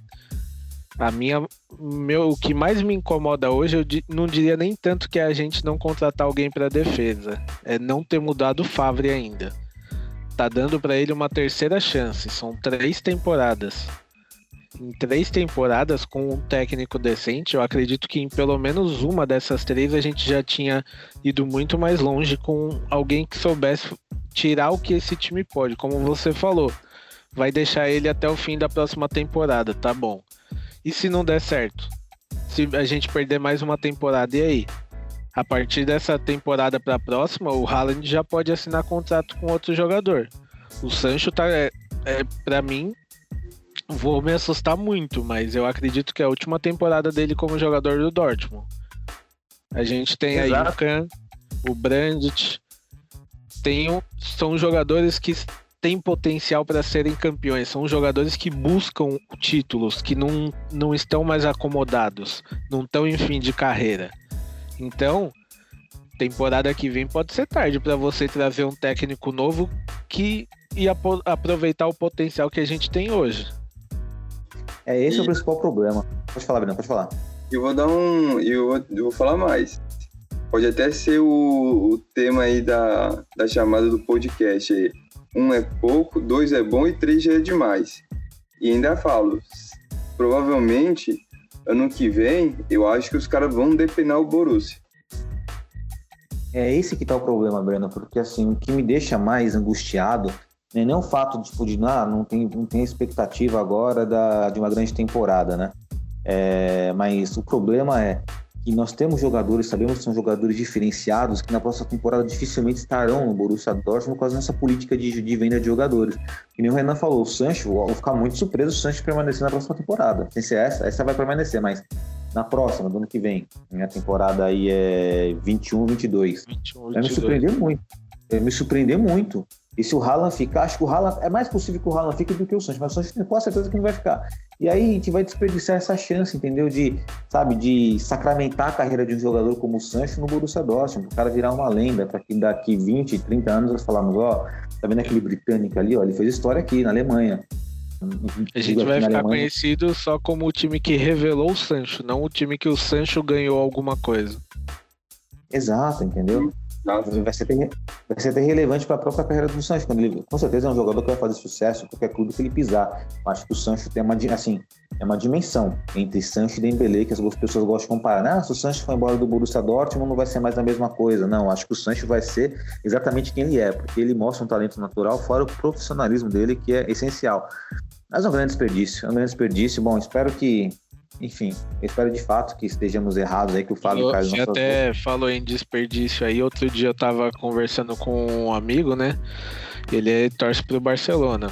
A minha, meu, o que mais me incomoda hoje, eu não diria nem tanto que é a gente não contratar alguém para defesa, é não ter mudado o Favre ainda. Tá dando para ele uma terceira chance, são três temporadas. Em três temporadas com um técnico decente, eu acredito que em pelo menos uma dessas três a gente já tinha ido muito mais longe com alguém que soubesse tirar o que esse time pode, como você falou. Vai deixar ele até o fim da próxima temporada, tá bom. E se não der certo? Se a gente perder mais uma temporada, e aí? A partir dessa temporada para a próxima, o Haaland já pode assinar contrato com outro jogador. O Sancho tá, é, é para mim, vou me assustar muito, mas eu acredito que é a última temporada dele como jogador do Dortmund. A gente tem Exato. aí o Kahn, o Brandt, tem, são jogadores que têm potencial para serem campeões. São jogadores que buscam títulos, que não, não estão mais acomodados, não estão em fim de carreira. Então, temporada que vem pode ser tarde para você trazer um técnico novo que ia aproveitar o potencial que a gente tem hoje. É esse e... o principal problema. Pode falar, Bruno, pode falar. Eu vou dar um. Eu vou, eu vou falar mais. pode até ser o, o tema aí da, da chamada do podcast aí. Um é pouco, dois é bom e três já é demais. E ainda falo, provavelmente, ano que vem, eu acho que os caras vão depenar o Borussia. É esse que tá o problema, Breno, porque assim, o que me deixa mais angustiado não é nem o fato tipo, de ah, não, tem, não tem expectativa agora da, de uma grande temporada, né? É, mas o problema é que nós temos jogadores, sabemos que são jogadores diferenciados, que na próxima temporada dificilmente estarão no Borussia Dortmund por causa dessa política de, de venda de jogadores. E nem o Renan falou, o Sancho, vou ficar muito surpreso se o Sancho permanecer na próxima temporada. Sem ser essa, essa vai permanecer, mas na próxima, do ano que vem, minha temporada aí é 21, 22. 21, 22. Vai me surpreender muito. Vai me surpreender muito. E se o Haaland ficar, acho que o Haaland é mais possível que o Haaland fique do que o Sancho, mas o Sancho tem quase certeza que não vai ficar. E aí a gente vai desperdiçar essa chance, entendeu? De, sabe, de sacramentar a carreira de um jogador como o Sancho no Borussia Dortmund, o cara virar uma lenda, para que daqui 20, 30 anos nós falarmos, ó, tá vendo aquele britânico ali, ó, ele fez história aqui na Alemanha. A gente vai ficar conhecido só como o time que revelou o Sancho, não o time que o Sancho ganhou alguma coisa. Exato, entendeu? Vai ser, vai ser até relevante para a própria carreira do Sancho. Quando ele, com certeza é um jogador que vai fazer sucesso em qualquer clube que ele pisar. Acho que o Sancho tem uma, assim, é uma dimensão entre Sancho e Dembélé que as pessoas gostam de comparar. Ah, se o Sancho for embora do Borussia Dortmund não vai ser mais a mesma coisa. Não, acho que o Sancho vai ser exatamente quem ele é, porque ele mostra um talento natural fora o profissionalismo dele que é essencial. Mas é um grande desperdício, é um grande desperdício. Bom, espero que enfim, eu espero de fato que estejamos errados aí, que o Fábio Carlos Você até falou em desperdício aí. Outro dia eu tava conversando com um amigo, né? Ele é, torce pro Barcelona.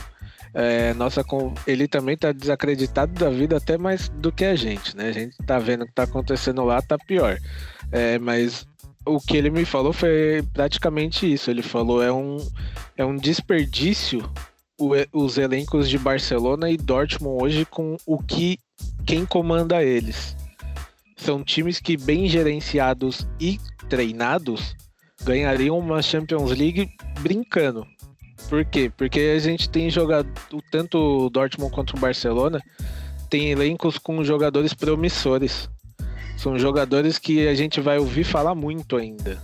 É, nossa, ele também tá desacreditado da vida até mais do que a gente, né? A gente tá vendo o que tá acontecendo lá, tá pior. É, mas o que ele me falou foi praticamente isso. Ele falou é um, é um desperdício os elencos de Barcelona e Dortmund hoje com o que quem comanda eles. São times que, bem gerenciados e treinados, ganhariam uma Champions League brincando. Por quê? Porque a gente tem jogado, tanto o Dortmund quanto o Barcelona, tem elencos com jogadores promissores. São jogadores que a gente vai ouvir falar muito ainda.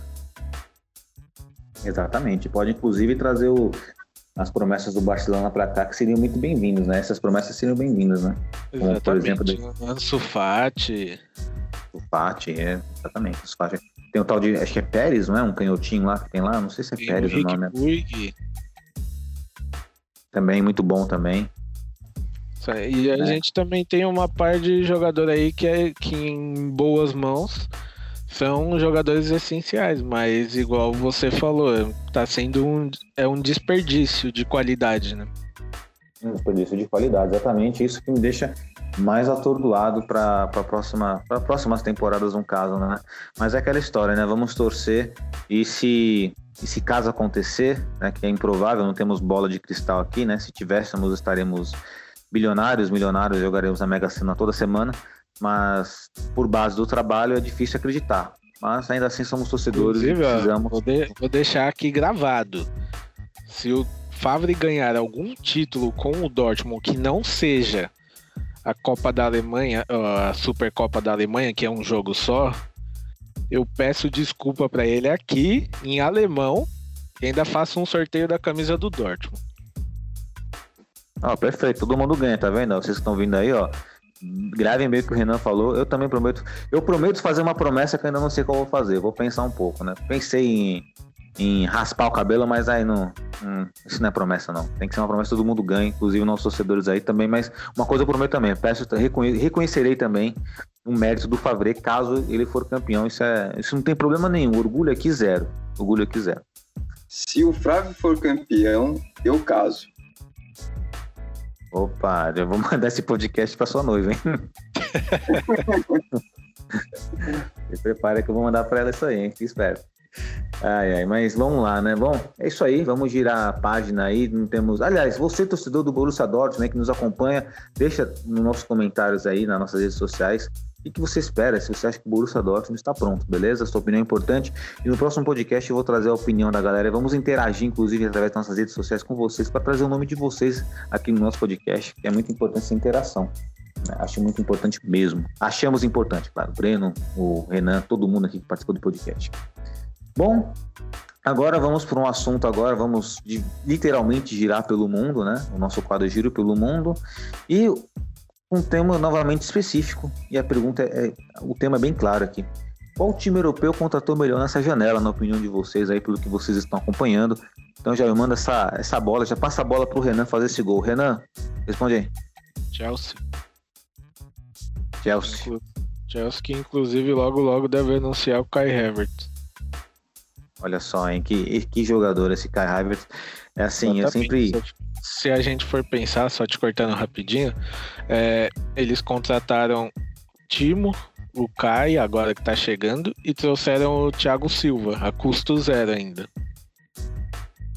Exatamente. Pode inclusive trazer o, as promessas do Barcelona para cá que seriam muito bem-vindas, né? Essas promessas seriam bem-vindas, né? Como, por exemplo, de... Ansu Fati. O Fati, é, exatamente. Fati. Tem o tal de, acho que é Pérez, não é? Um canhotinho lá que tem lá, não sei se é tem Pérez o, o nome. Né? Também, muito bom também. E a é. gente também tem uma par de jogador aí que é que em boas mãos são jogadores essenciais, mas igual você falou, tá sendo um, é um desperdício de qualidade, né? Um desperdício de qualidade, exatamente isso que me deixa mais atordoado para próxima, para próximas temporadas, no caso, né? Mas é aquela história, né? Vamos torcer e se, e se caso acontecer, né, que é improvável, não temos bola de cristal aqui, né? Se tivéssemos, estaremos bilionários, milionários, jogaremos a Mega Sena toda semana mas por base do trabalho é difícil acreditar. Mas ainda assim somos torcedores Inclusive, e precisamos. Vou, de, vou deixar aqui gravado. Se o Favre ganhar algum título com o Dortmund que não seja a Copa da Alemanha, a Supercopa da Alemanha, que é um jogo só, eu peço desculpa para ele aqui em alemão e ainda faço um sorteio da camisa do Dortmund. Ah, perfeito, todo mundo ganha, tá vendo? Vocês estão vindo aí, ó gravem bem o que o Renan falou. Eu também prometo. Eu prometo fazer uma promessa que ainda não sei qual vou fazer. Vou pensar um pouco, né? Pensei em, em raspar o cabelo, mas aí não. Hum, isso não é promessa, não. Tem que ser uma promessa que todo mundo ganha, inclusive nossos torcedores aí também. Mas uma coisa eu prometo também. Peço, reconhe, reconhecerei também o mérito do Favre caso ele for campeão. Isso, é, isso não tem problema nenhum. Orgulho aqui zero. Orgulho aqui zero. Se o Flávio for campeão, eu caso. Opa, eu vou mandar esse podcast para sua noiva, hein? Se prepara que eu vou mandar para ela isso aí, hein? Fique esperto. Ai, ai, mas vamos lá, né? Bom, é isso aí, vamos girar a página aí, não temos... Aliás, você, torcedor do Borussia Dortmund, né, que nos acompanha, deixa nos nossos comentários aí, nas nossas redes sociais, o que você espera, se você acha que o Borussia Dortmund está pronto, beleza? Sua opinião é importante. E no próximo podcast eu vou trazer a opinião da galera. Vamos interagir, inclusive, através das nossas redes sociais com vocês, para trazer o nome de vocês aqui no nosso podcast, que é muito importante essa interação. Né? Acho muito importante mesmo. Achamos importante, claro. O Breno, o Renan, todo mundo aqui que participou do podcast. Bom, agora vamos para um assunto agora, vamos literalmente girar pelo mundo, né? O nosso quadro Giro pelo Mundo. E um tema novamente específico. E a pergunta é, é o tema é bem claro aqui. Qual time europeu contratou melhor nessa janela, na opinião de vocês aí, pelo que vocês estão acompanhando? Então já me manda essa, essa bola, já passa a bola para o Renan fazer esse gol. Renan, responde aí. Chelsea. Chelsea. Chelsea que inclusive logo logo deve anunciar o Kai Havertz. Olha só, hein? Que, que jogador esse Kai Havertz. É assim, eu sempre. Se a gente for pensar, só te cortando rapidinho, é, eles contrataram Timo, o Kai, agora que tá chegando, e trouxeram o Thiago Silva, a custo zero ainda.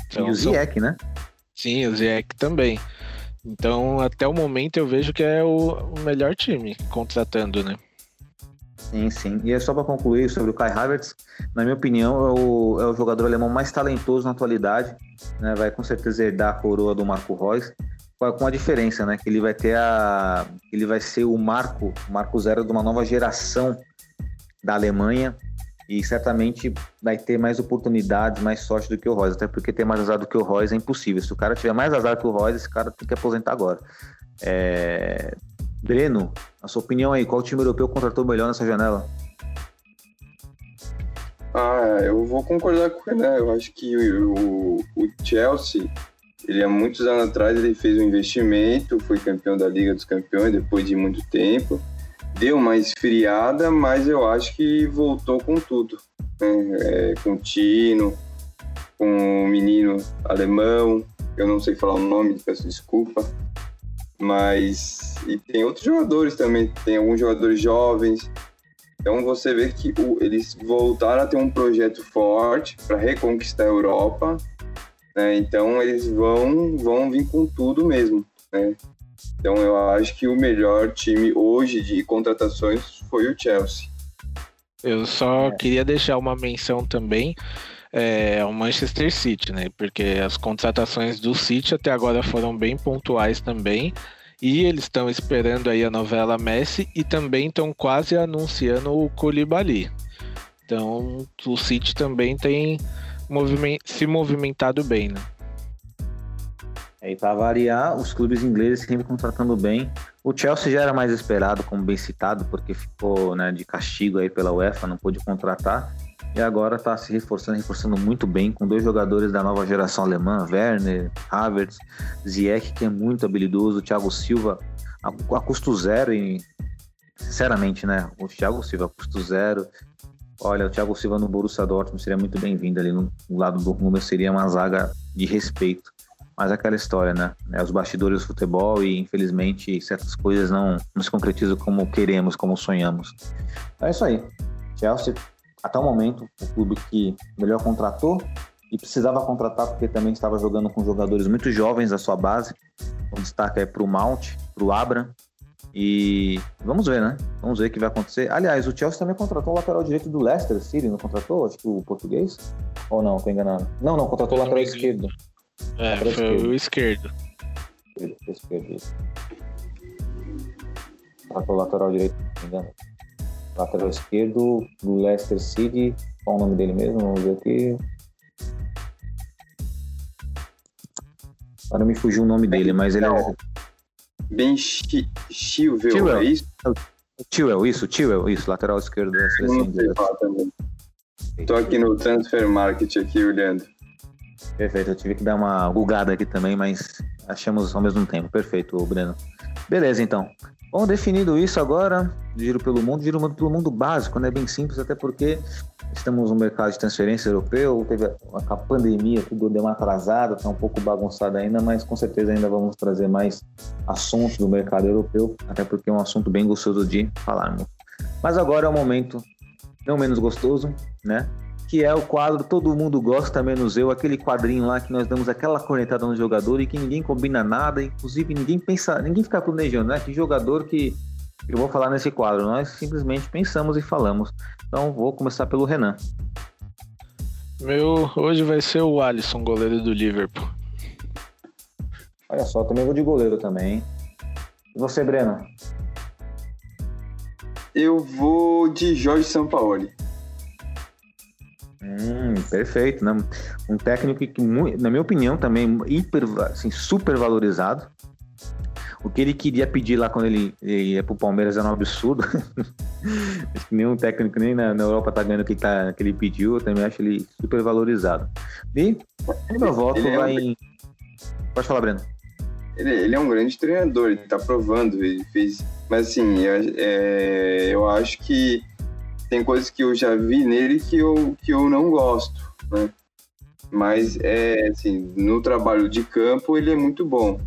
Então, e o Ziyech, né? Sim, o Ziyech também. Então, até o momento, eu vejo que é o, o melhor time contratando, né? Sim, sim. E é só para concluir sobre o Kai Havertz, na minha opinião, é o, é o jogador alemão mais talentoso na atualidade. Né? Vai com certeza herdar a coroa do Marco Reus, com a diferença, né? Que ele vai ter a. Ele vai ser o marco, o marco zero de uma nova geração da Alemanha e certamente vai ter mais oportunidades, mais sorte do que o Royce, até porque ter mais azar do que o Royce é impossível. Se o cara tiver mais azar que o Royce, esse cara tem que aposentar agora. É... Breno, a sua opinião aí, qual time europeu contratou melhor nessa janela? Ah, eu vou concordar com o Renan. Eu acho que o, o Chelsea, ele há muitos anos atrás, ele fez um investimento, foi campeão da Liga dos Campeões depois de muito tempo deu uma esfriada, mas eu acho que voltou com tudo. Né? É, com o Tino, com o menino alemão, eu não sei falar o nome, peço desculpa. Mas. E tem outros jogadores também, tem alguns jogadores jovens. Então você vê que o, eles voltaram a ter um projeto forte para reconquistar a Europa. Né? Então eles vão, vão vir com tudo mesmo. Né? Então eu acho que o melhor time hoje de contratações foi o Chelsea. Eu só é. queria deixar uma menção também é, ao Manchester City, né? Porque as contratações do City até agora foram bem pontuais também. E eles estão esperando aí a novela Messi e também estão quase anunciando o Koulibaly. Então o City também tem moviment se movimentado bem, né? E para variar, os clubes ingleses sempre contratando bem. O Chelsea já era mais esperado, como bem citado, porque ficou né, de castigo aí pela UEFA, não pôde contratar. E agora está se reforçando, reforçando muito bem, com dois jogadores da nova geração alemã, Werner, Havertz, Ziyech, que é muito habilidoso, Thiago Silva a, a custo zero e sinceramente, né, o Thiago Silva a custo zero. Olha, o Thiago Silva no Borussia Dortmund seria muito bem-vindo ali no, no lado do Rúmel, seria uma zaga de respeito. Mas aquela história, né? É os bastidores do futebol e, infelizmente, certas coisas não, não se concretizam como queremos, como sonhamos. É isso aí. Chelsea, até o momento, o clube que melhor contratou e precisava contratar porque também estava jogando com jogadores muito jovens da sua base. O destaque é para o Mount, para o Abra. E vamos ver, né? Vamos ver o que vai acontecer. Aliás, o Chelsea também contratou o lateral direito do Leicester City, não contratou? Acho que o português? Ou não? Estou enganado. Não, não, contratou o lateral esquerdo. É, foi esquerdo. o esquerdo. Esquerdo, esquerdo, isso. o lateral direito, não me engano. Lateral esquerdo do Leicester City. Qual o nome dele mesmo? Vamos ver aqui. Agora me fugiu o nome dele, mas ele é. Ben Chilwell, é isso? Chilwell, isso, Chilwell, isso, lateral esquerdo da seleção inglesa. Tô aqui no Transfer Market aqui olhando. Perfeito, eu tive que dar uma gugada aqui também, mas achamos ao mesmo tempo. Perfeito, Breno. Beleza, então. Bom, definido isso agora, giro pelo mundo, giro pelo mundo básico, né? Bem simples, até porque estamos no mercado de transferência europeu, teve a, pandemia, tudo deu uma atrasada, está um pouco bagunçado ainda, mas com certeza ainda vamos trazer mais assuntos do mercado europeu, até porque é um assunto bem gostoso de falarmos. Mas agora é o momento não menos gostoso, né? Que é o quadro Todo Mundo Gosta, menos eu, aquele quadrinho lá que nós damos aquela cornetada no jogador e que ninguém combina nada, inclusive ninguém pensa, ninguém fica planejando, né? Que jogador que eu vou falar nesse quadro, nós simplesmente pensamos e falamos. Então vou começar pelo Renan. Meu, hoje vai ser o Alisson, goleiro do Liverpool. Olha só, também vou de goleiro também. E você, Breno? Eu vou de Jorge Sampaoli. Hum, perfeito, né? Um técnico que, na minha opinião, também hiper, assim, super valorizado. O que ele queria pedir lá quando ele ia pro Palmeiras era um absurdo. acho que nenhum técnico nem na, na, Europa tá ganhando o que, tá, que ele pediu. Eu também acho ele super valorizado. E o meu voto ele vai é um... em. Pode falar, Breno. Ele, ele, é um grande treinador, ele tá provando, ele fez. Mas assim, é, é, eu acho que tem coisas que eu já vi nele que eu, que eu não gosto, né? Mas é assim, no trabalho de campo ele é muito bom.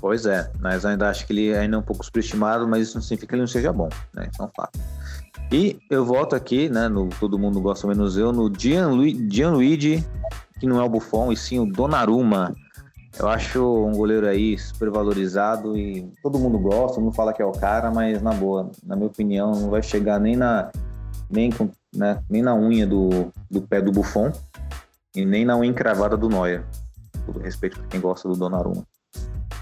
Pois é, mas ainda acho que ele ainda é um pouco superestimado, mas isso não significa que ele não seja bom, né? Isso é um fato. E eu volto aqui, né? No Todo Mundo Gosta Menos Eu, no Gianluigi, Gianluigi que não é o Buffon, e sim o Donnarumma. Eu acho um goleiro aí super valorizado e todo mundo gosta, não fala que é o cara, mas na boa, na minha opinião, não vai chegar nem na nem, com, né, nem na unha do, do pé do Buffon e nem na unha encravada do Neuer. Todo respeito para quem gosta do Donnarumma.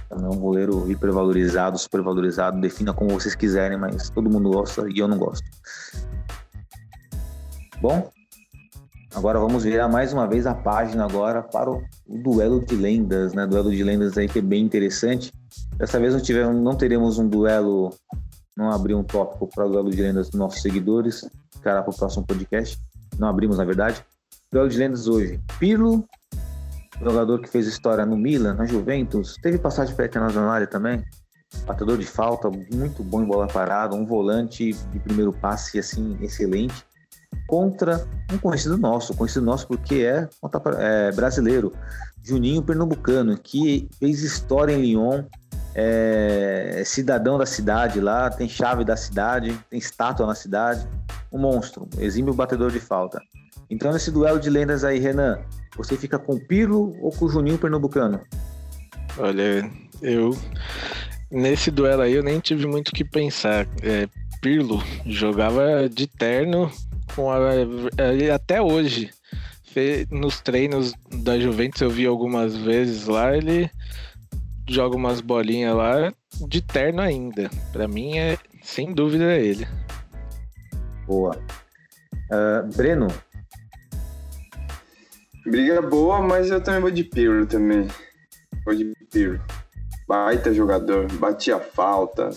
Também é um goleiro hipervalorizado, supervalorizado, defina como vocês quiserem, mas todo mundo gosta e eu não gosto. Bom, agora vamos virar mais uma vez a página agora para o duelo de lendas, né? Duelo de lendas aí que é bem interessante. Dessa vez não, tivemos, não teremos um duelo, não abri um tópico para o duelo de lendas dos nossos seguidores, cara para o próximo podcast. Não abrimos, na verdade. Duelo de lendas hoje. Pirlo jogador que fez história no Milan, na Juventus, teve passagem pela Internacional também. Batedor de falta, muito bom em bola parada, um volante de primeiro passe assim excelente. Contra um conhecido nosso, conhecido nosso porque é, é brasileiro, Juninho Pernambucano, que fez história em Lyon, é cidadão da cidade lá, tem chave da cidade, tem estátua na cidade, um monstro, exímio batedor de falta. Então, nesse duelo de lendas aí, Renan, você fica com o Pirlo ou com o Juninho Pernambucano? Olha, eu. Nesse duelo aí eu nem tive muito o que pensar. É, Pirlo jogava de terno com a, até hoje. Nos treinos da Juventus eu vi algumas vezes lá, ele joga umas bolinhas lá de terno ainda. Para mim é sem dúvida é ele. Boa. Uh, Breno, Briga boa, mas eu também vou de Pirlo também. Vou de Pirlo. Baita jogador, batia falta,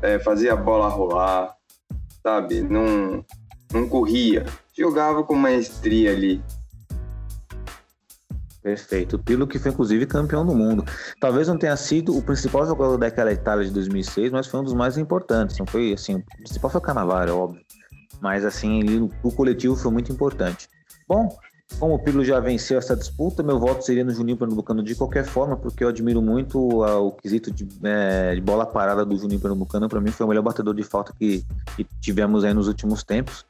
é, fazia a bola rolar, sabe? Não, não corria. Jogava com maestria ali. Perfeito. O que foi inclusive campeão do mundo. Talvez não tenha sido o principal jogador daquela Itália de 2006, mas foi um dos mais importantes. Não foi assim, o principal foi o Cannavaro, é óbvio. Mas assim, ele, o coletivo foi muito importante. Bom, como o Pirlo já venceu essa disputa, meu voto seria no Juninho Pernambucano de qualquer forma, porque eu admiro muito uh, o quesito de, é, de, bola parada do Juninho Pernambucano. Para mim, foi o melhor batedor de falta que, que, tivemos aí nos últimos tempos.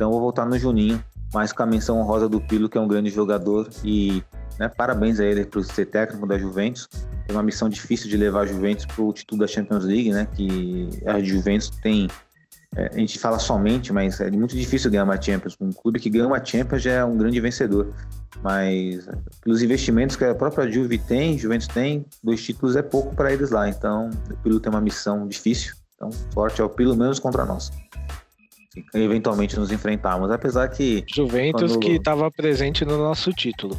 Então, vou votar no Juninho, mas com a menção honrosa do Pirlo, que é um grande jogador. E né, parabéns a ele por ser técnico da Juventus. É uma missão difícil de levar a Juventus para o título da Champions League, né? Que a Juventus tem é, a gente fala somente, mas é muito difícil ganhar uma Champions. Um clube que ganha uma Champions já é um grande vencedor. Mas pelos investimentos que a própria Juve tem, Juventus tem, dois títulos é pouco para eles lá. Então, o Pilo tem uma missão difícil. Então, sorte ao Pilo, menos contra nós. Eventualmente nos enfrentarmos, apesar que. Juventus quando... que estava presente no nosso título.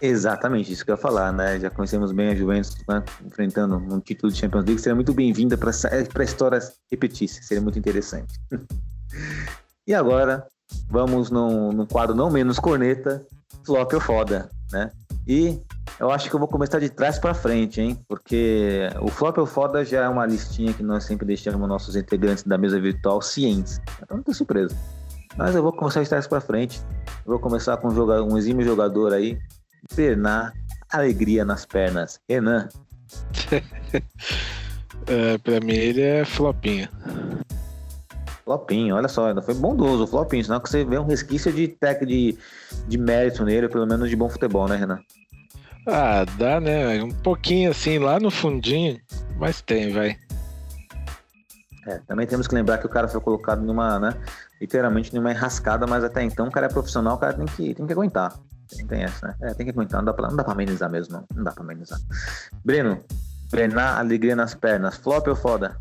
Exatamente, isso que eu ia falar, né? Já conhecemos bem a Juventus né? enfrentando um título de Champions League. Seria muito bem-vinda para a história repetir-se, seria muito interessante. e agora, vamos no, no quadro não menos corneta, flop ou foda, né? E eu acho que eu vou começar de trás para frente, hein? Porque o flop ou foda já é uma listinha que nós sempre deixamos nossos integrantes da mesa virtual cientes. Então não tem surpresa. Mas eu vou começar de trás para frente. Eu vou começar com um, jogador, um exímio jogador aí, Bernard, alegria nas pernas. Renan. é, pra mim ele é flopinho. Flopinho, olha só, ainda foi bondoso o flopinho, senão que você vê um resquício de tech de, de mérito nele, pelo menos de bom futebol, né, Renan? Ah, dá, né? Um pouquinho assim, lá no fundinho, mas tem, vai. É, também temos que lembrar que o cara foi colocado numa, né? Literalmente numa enrascada, mas até então o cara é profissional, o cara tem que, tem que aguentar. Tem, tem essa, né? É, tem que aguentar, não dá, pra, não dá pra amenizar mesmo, não. Não dá pra amenizar. Breno, Brenar, alegria nas pernas. Flop ou foda?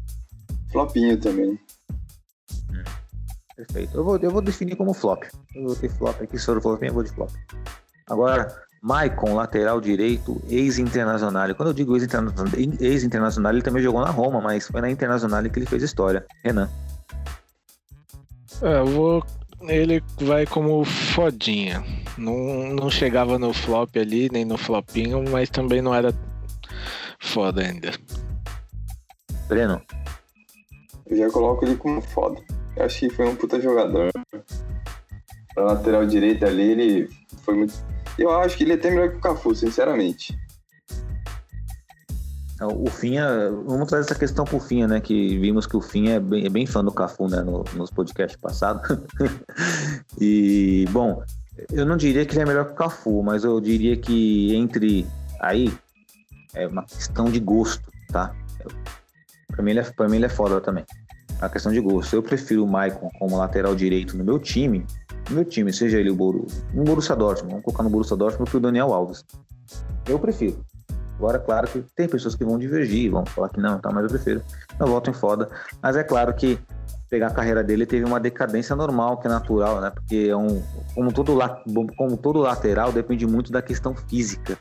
Flopinho também. Perfeito. Eu vou, eu vou definir como flop. Eu vou ter flop aqui, se eu for flopinho, eu vou de flop. Agora, Maicon, lateral direito, ex-internacional. Quando eu digo ex-internacional, ele também jogou na Roma, mas foi na Internacional que ele fez história. Renan. É, eu vou. Ele vai como fodinha. Não, não chegava no flop ali, nem no flopinho, mas também não era foda ainda. Breno. Eu já coloco ele como foda. Eu acho que foi um puta jogador. Pra lateral direito ali, ele foi muito. Eu acho que ele é até melhor que o Cafu, sinceramente. O Finha, vamos trazer essa questão pro Finha, né? Que vimos que o Finha é bem, é bem fã do Cafu, né? No, nos podcasts passados. e, bom, eu não diria que ele é melhor que o Cafu, mas eu diria que entre aí é uma questão de gosto, tá? Pra mim ele é, pra mim ele é foda também. É uma questão de gosto. Eu prefiro o Maicon como lateral direito no meu time, meu time, seja ele o Boru, no Borussia Dortmund, vamos colocar no Borussia Dortmund que o Daniel Alves. Eu prefiro. Agora, claro que tem pessoas que vão divergir, vão falar que não, tá, mas eu prefiro. Eu voto em foda. Mas é claro que pegar a carreira dele teve uma decadência normal, que é natural, né? Porque é um, como, todo, como todo lateral, depende muito da questão física.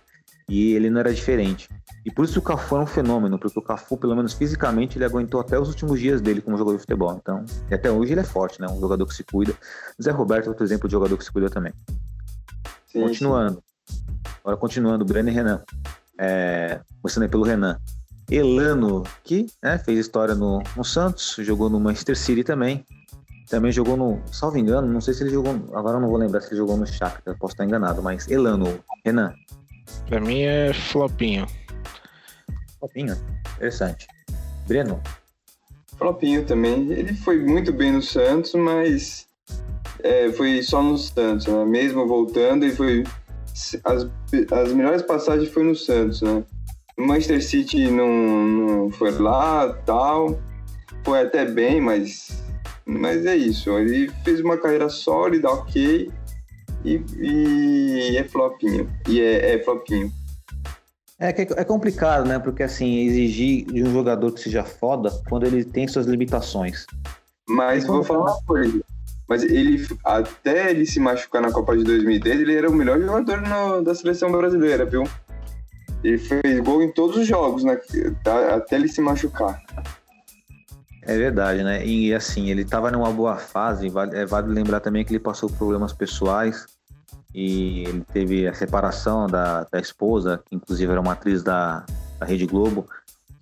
E ele não era diferente. E por isso o Cafu é um fenômeno, porque o Cafu, pelo menos fisicamente, ele aguentou até os últimos dias dele como jogador de futebol. Então, e até hoje ele é forte, né? Um jogador que se cuida. Zé Roberto é outro exemplo de jogador que se cuida também. Sim, continuando. Sim. Agora continuando, Breno e Renan é, começando pelo Renan. Elano, que né, fez história no, no, Santos, jogou no Manchester City também. Também jogou no, salvo engano, não sei se ele jogou, agora eu não vou lembrar se ele jogou no Shakhtar, posso estar enganado, mas Elano, Renan. Pra mim é flopinho. Flopinho, interessante. Breno. Flopinho também. Ele foi muito bem no Santos, mas é, foi só no Santos, né? Mesmo voltando, ele foi as, as melhores passagens foi no Santos, né? O Manchester City não, não foi lá, tal. Foi até bem, mas, mas é isso. Ele fez uma carreira sólida, ok. E, e é flopinho. E é, é flopinho. É, é complicado, né? Porque assim, exigir de um jogador que seja foda quando ele tem suas limitações. Mas vou falar uma coisa. Mas ele, até ele se machucar na Copa de 2010, ele era o melhor jogador no, da seleção brasileira, viu? Ele fez gol em todos os jogos, né? Até ele se machucar. É verdade, né? E assim, ele estava numa boa fase. Vale, é, vale lembrar também que ele passou por problemas pessoais e ele teve a separação da, da esposa, que inclusive era uma atriz da, da Rede Globo.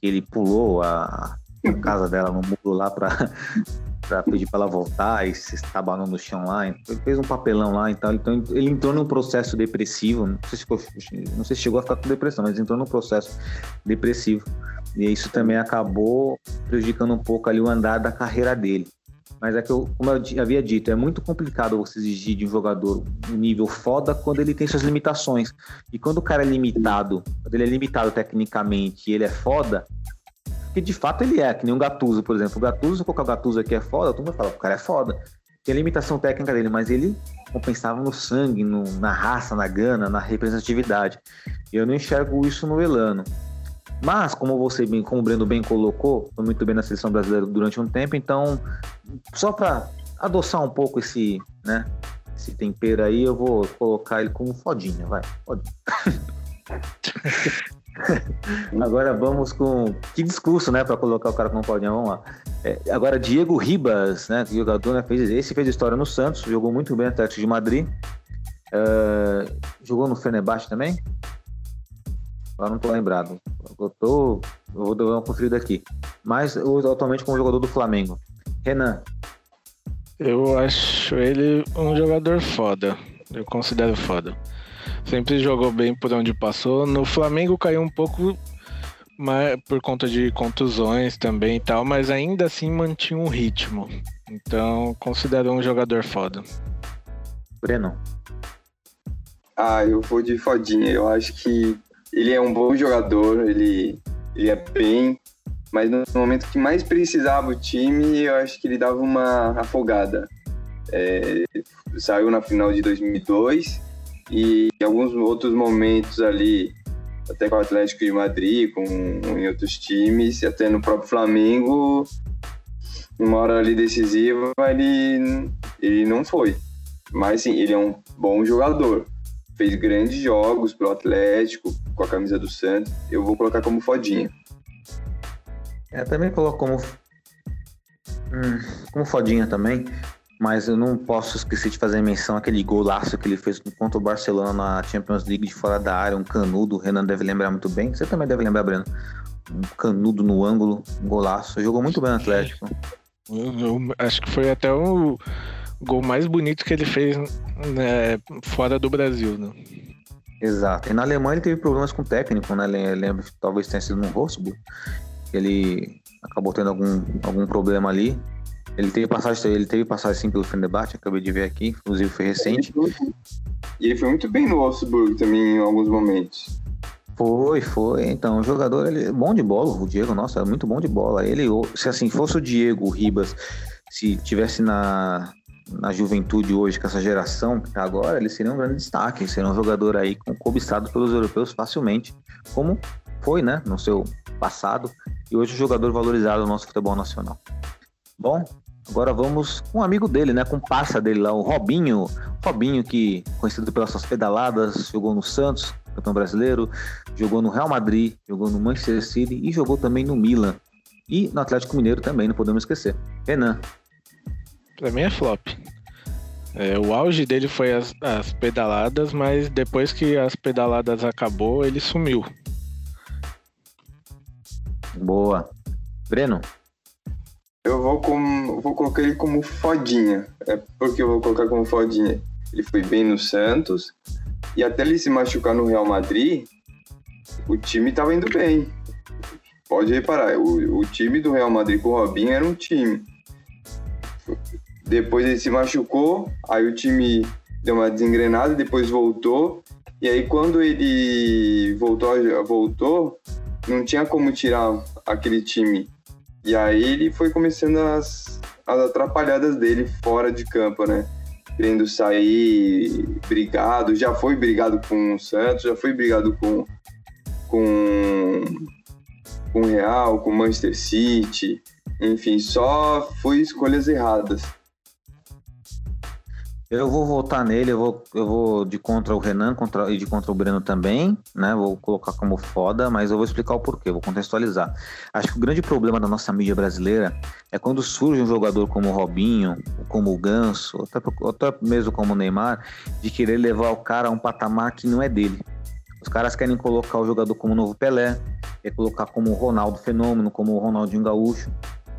Ele pulou a, a casa dela no muro lá para para pedir para ela voltar e se estabanou no chão lá. Ele fez um papelão lá e tal. Então ele entrou num processo depressivo. Não sei, se, não sei se chegou a ficar com depressão, mas entrou num processo depressivo. E isso também acabou prejudicando um pouco ali o andar da carreira dele. Mas é que, eu, como eu havia dito, é muito complicado você exigir de um jogador um nível foda quando ele tem suas limitações. E quando o cara é limitado, quando ele é limitado tecnicamente e ele é foda, que de fato ele é, que nem um Gattuso, por exemplo. O Gattuso, se eu colocar o Gattuso aqui é foda, todo mundo fala, o cara é foda. Tem a limitação técnica dele, mas ele compensava no sangue, no, na raça, na gana, na representatividade. Eu não enxergo isso no Elano. Mas, como você bem, como o Breno bem colocou, foi muito bem na seleção brasileira durante um tempo, então, só para adoçar um pouco esse, né, esse tempero aí, eu vou colocar ele como fodinha, vai, fodinha. agora vamos com. Que discurso, né? Para colocar o cara como podium. Vamos lá. É, agora, Diego Ribas, né? Jogador, né? Fez, esse fez história no Santos, jogou muito bem no Atlético de Madrid. Uh, jogou no Fenerbahçe também? Agora não tô lembrado. Eu, tô, eu vou dar uma conferida aqui. Mas atualmente como jogador do Flamengo. Renan. Eu acho ele um jogador foda. Eu considero foda. Sempre jogou bem por onde passou. No Flamengo caiu um pouco mas, por conta de contusões também e tal, mas ainda assim mantinha um ritmo. Então, considero um jogador foda. Breno. Ah, eu vou de fodinha. Eu acho que ele é um bom jogador, ele, ele é bem, mas no momento que mais precisava o time, eu acho que ele dava uma afogada. É, saiu na final de 2002 e em alguns outros momentos ali, até com o Atlético de Madrid, com em outros times, até no próprio Flamengo, numa hora ali decisiva, ele, ele não foi. Mas sim, ele é um bom jogador. Fez grandes jogos pro Atlético, com a camisa do Santos. Eu vou colocar como fodinha. É, também coloco como, hum, como fodinha também, mas eu não posso esquecer de fazer menção aquele golaço que ele fez contra o Barcelona na Champions League de fora da área, um canudo, o Renan deve lembrar muito bem, você também deve lembrar, Breno. Um canudo no ângulo, um golaço, jogou muito bem no Atlético. Eu, eu acho que foi até o gol mais bonito que ele fez né, fora do Brasil, né? Exato. E na Alemanha ele teve problemas com o técnico, né? Lembro, talvez tenha sido no Wolfsburg. Ele acabou tendo algum, algum problema ali. Ele teve passagem, ele teve passagem sim pelo Fenerbahçe, acabei de ver aqui, inclusive foi recente. E ele foi muito bem no Wolfsburg também em alguns momentos. Foi, foi. Então, o jogador, ele é bom de bola, o Diego, nossa, é muito bom de bola. Ele, se assim, fosse o Diego o Ribas, se tivesse na, na juventude hoje, com essa geração que tá agora, ele seria um grande destaque, seria um jogador aí cobiçado pelos europeus facilmente, como foi, né, no seu passado, e hoje um jogador valorizado no nosso futebol nacional. Bom, agora vamos com um amigo dele, né, com parça dele lá, o Robinho, Robinho que conhecido pelas suas pedaladas, jogou no Santos, campeão brasileiro, jogou no Real Madrid, jogou no Manchester City e jogou também no Milan. E no Atlético Mineiro também, não podemos esquecer. Renan. Pra mim é flop. É, o auge dele foi as, as pedaladas, mas depois que as pedaladas acabou, ele sumiu. Boa. Breno? Eu vou, com, vou colocar ele como fodinha. É porque eu vou colocar como fodinha. Ele foi bem no Santos, e até ele se machucar no Real Madrid, o time estava indo bem. Pode reparar, o, o time do Real Madrid com o Robinho era um time. Depois ele se machucou, aí o time deu uma desengrenada, depois voltou. E aí quando ele voltou, voltou, não tinha como tirar aquele time. E aí ele foi começando as, as atrapalhadas dele fora de campo, né? querendo sair brigado, já foi brigado com o Santos, já foi brigado com com com o Real, com o Manchester City, enfim, só foi escolhas erradas. Eu vou votar nele, eu vou, eu vou de contra o Renan contra, e de contra o Breno também, né? Vou colocar como foda, mas eu vou explicar o porquê, vou contextualizar. Acho que o grande problema da nossa mídia brasileira é quando surge um jogador como o Robinho, como o Ganso, até, até mesmo como o Neymar, de querer levar o cara a um patamar que não é dele. Os caras querem colocar o jogador como o novo Pelé, quer colocar como o Ronaldo Fenômeno, como o Ronaldinho Gaúcho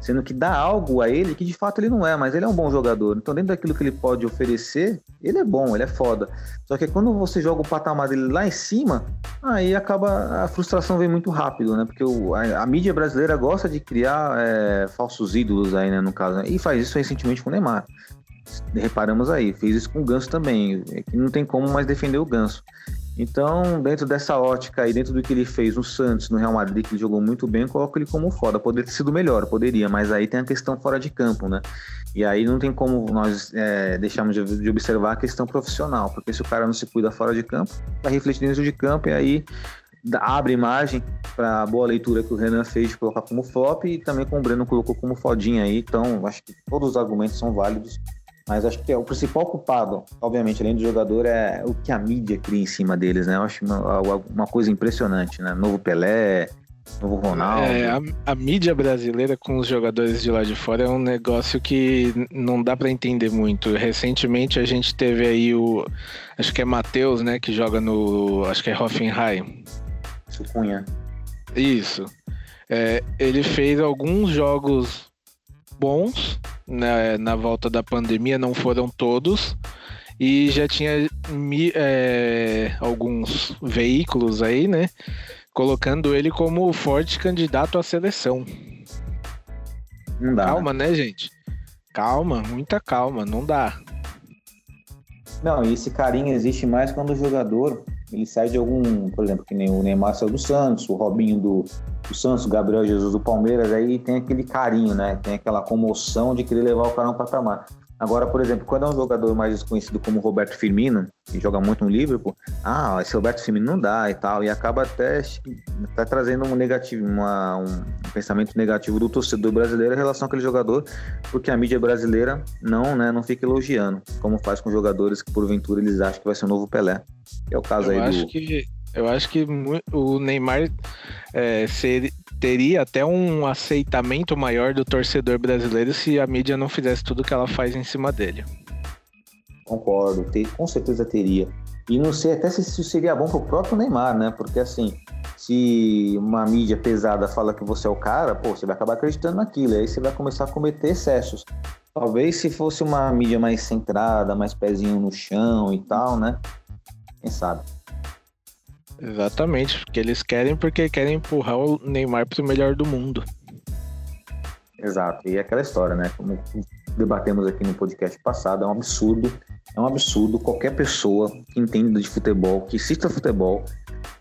sendo que dá algo a ele que de fato ele não é, mas ele é um bom jogador. Então, dentro daquilo que ele pode oferecer, ele é bom, ele é foda. Só que quando você joga o patamar dele lá em cima, aí acaba a frustração vem muito rápido, né? Porque o, a, a, mídia brasileira gosta de criar é, falsos ídolos aí, né? No caso, né? e faz isso recentemente com o Neymar. Reparamos aí, fez isso com o Ganso também, é não tem como mais defender o Ganso. Então, dentro dessa ótica aí, dentro do que ele fez no Santos, no Real Madrid, que ele jogou muito bem, eu coloco ele como foda. Poderia ter sido melhor, poderia, mas aí tem a questão fora de campo, né? E aí não tem como nós é, deixarmos de, de, observar a questão profissional, porque se o cara não se cuida fora de campo, vai refletir dentro de campo e aí abre margem para a boa leitura que o Renan fez de colocar como flop e também como o Breno colocou como fodinha aí. Então, acho que todos os argumentos são válidos mas acho que é o principal culpado, obviamente, além do jogador, é o que a mídia cria em cima deles, né? Eu acho uma, uma coisa impressionante, né? Novo Pelé, novo Ronaldo. É, a, a, mídia brasileira com os jogadores de lá de fora é um negócio que não dá para entender muito. Recentemente a gente teve aí o. Acho que é Matheus, né? Que joga no. Acho que é Hoffenheim. Sucunha. Isso. É, ele fez alguns jogos bons na, na volta da pandemia, não foram todos. E já tinha é, alguns veículos aí, né? Colocando ele como forte candidato à seleção. Não dá. Calma, né, gente? Calma, muita calma, não dá. Não, e esse carinho existe mais quando o jogador ele sai de algum, por exemplo, que nem o Neymar saiu do Santos, o Robinho do, do Santos, o Gabriel Jesus do Palmeiras, aí tem aquele carinho, né? Tem aquela comoção de querer levar o cara no patamar. Agora, por exemplo, quando é um jogador mais desconhecido como Roberto Firmino, que joga muito no Liverpool, ah, esse Roberto Firmino não dá e tal, e acaba até, até trazendo um negativo, uma, um pensamento negativo do torcedor brasileiro em relação àquele jogador, porque a mídia brasileira não, né, não fica elogiando, como faz com jogadores que porventura eles acham que vai ser o novo Pelé. Que é o caso eu aí acho do. Que, eu acho que o Neymar é, teria até um aceitamento maior do torcedor brasileiro se a mídia não fizesse tudo que ela faz em cima dele. Concordo, ter, com certeza teria. E não sei até se isso seria bom pro próprio Neymar, né? Porque assim, se uma mídia pesada fala que você é o cara, pô, você vai acabar acreditando naquilo, e aí você vai começar a cometer excessos. Talvez se fosse uma mídia mais centrada, mais pezinho no chão e tal, né? Quem sabe? Exatamente, porque eles querem porque querem empurrar o Neymar pro melhor do mundo. Exato, e é aquela história, né? Como debatemos aqui no podcast passado, é um absurdo, é um absurdo qualquer pessoa que entenda de futebol, que assista futebol,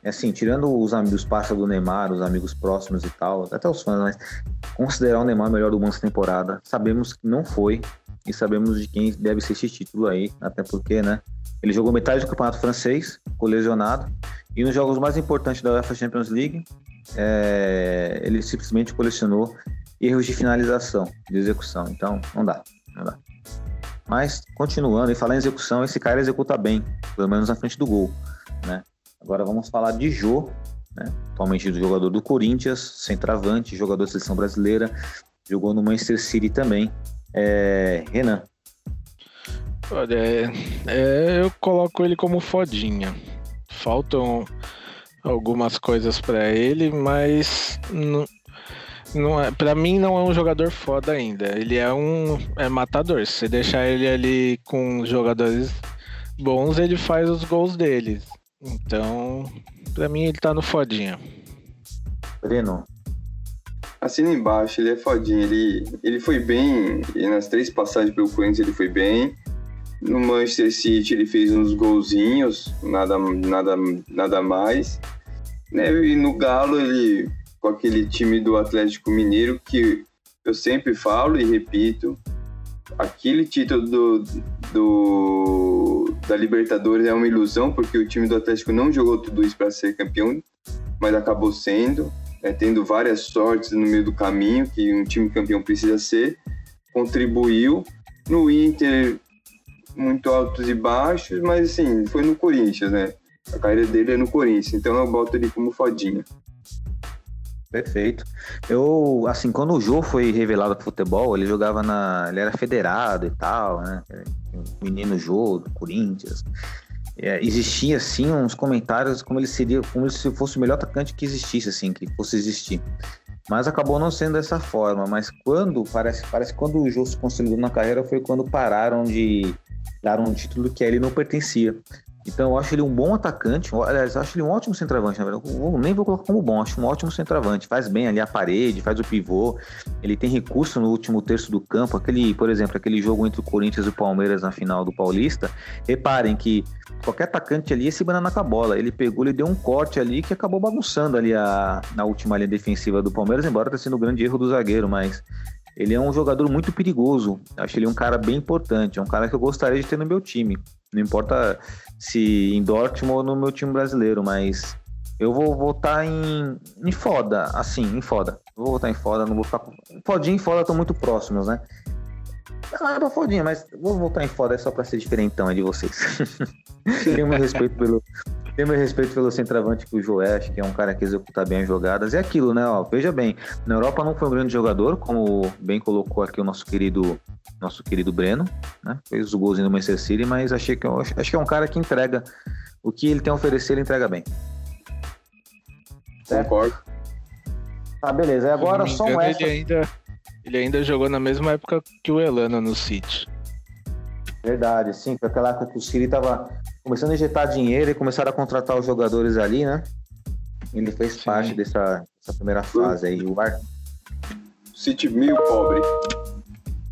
é assim, tirando os amigos passa do Neymar, os amigos próximos e tal, até os fãs, mas considerar o Neymar o melhor do mundo essa temporada, sabemos que não foi e sabemos de quem deve ser esse título aí, até porque, né? Ele jogou metade do campeonato francês, ficou lesionado, e nos jogos mais importantes da UEFA Champions League, é, ele simplesmente colecionou erros de finalização, de execução. Então, não dá, não dá. Mas, continuando, e falar em execução, esse cara executa bem, pelo menos na frente do gol, né? Agora vamos falar de Jô, né? atualmente do jogador do Corinthians, centroavante, jogador da seleção brasileira, jogou no Manchester City também. É, Renan. Olha, é, é, eu coloco ele como fodinha faltam algumas coisas para ele, mas não, não é, para mim não é um jogador foda ainda. Ele é um é matador. Se você deixar ele ali com jogadores bons, ele faz os gols dele. Então, para mim ele tá no fodinha. Breno. Assina embaixo, ele é fodinho. Ele, ele foi bem, e nas três passagens pelo Corinthians ele foi bem. No Manchester City ele fez uns golzinhos, nada, nada, nada mais. Né? E no Galo ele, com aquele time do Atlético Mineiro, que eu sempre falo e repito, aquele título do, do, da Libertadores é uma ilusão, porque o time do Atlético não jogou tudo isso para ser campeão, mas acabou sendo, né, tendo várias sortes no meio do caminho, que um time campeão precisa ser, contribuiu. No Inter muito altos e baixos, mas assim, foi no Corinthians, né? A carreira dele é no Corinthians, então eu boto ele como fodinha. Perfeito. Eu, assim, quando o Jô foi revelado pro futebol, ele jogava na. Ele era federado e tal, né? Menino Jô, do Corinthians. É, existia, assim, uns comentários como ele seria, como se fosse o melhor atacante que existisse, assim, que fosse existir. Mas acabou não sendo dessa forma. Mas quando, parece, parece que quando o Jô se consolidou na carreira foi quando pararam de dar um título que a ele não pertencia. Então eu acho ele um bom atacante, aliás, eu acho ele um ótimo centroavante, na verdade. Eu nem vou colocar como bom, acho um ótimo centroavante. Faz bem ali a parede, faz o pivô, ele tem recurso no último terço do campo. Aquele, por exemplo, aquele jogo entre o Corinthians e o Palmeiras na final do Paulista. Reparem que qualquer atacante ali ia se banana com a bola. Ele pegou, ele deu um corte ali que acabou bagunçando ali a, na última linha defensiva do Palmeiras, embora tenha sido um grande erro do zagueiro, mas ele é um jogador muito perigoso. Acho ele um cara bem importante. É um cara que eu gostaria de ter no meu time. Não importa se em Dortmund ou no meu time brasileiro, mas eu vou votar em, em foda, assim, em foda. Vou votar em foda, não vou ficar. Fodinha e foda estão muito próximos, né? Não é pra fodinha, mas vou votar em foda é só pra ser diferentão é de vocês. Tenho meu respeito pelo, tenho meu respeito pelo centroavante que o Joé, acho que é um cara que executa bem as jogadas. É aquilo, né? Ó, veja bem, na Europa não foi um grande jogador, como bem colocou aqui o nosso querido nosso querido Breno, né? Fez o golzinho do Manchester City, mas achei que, acho, acho que é um cara que entrega o que ele tem a oferecer, ele entrega bem. Concordo. Tá, beleza. E agora só um ele ainda, ele ainda jogou na mesma época que o Elano no City. Verdade, sim. Foi aquela época que o City tava começando a injetar dinheiro e começaram a contratar os jogadores ali, né? Ele fez Sim. parte dessa, dessa, primeira fase aí. O Art... City mil pobre.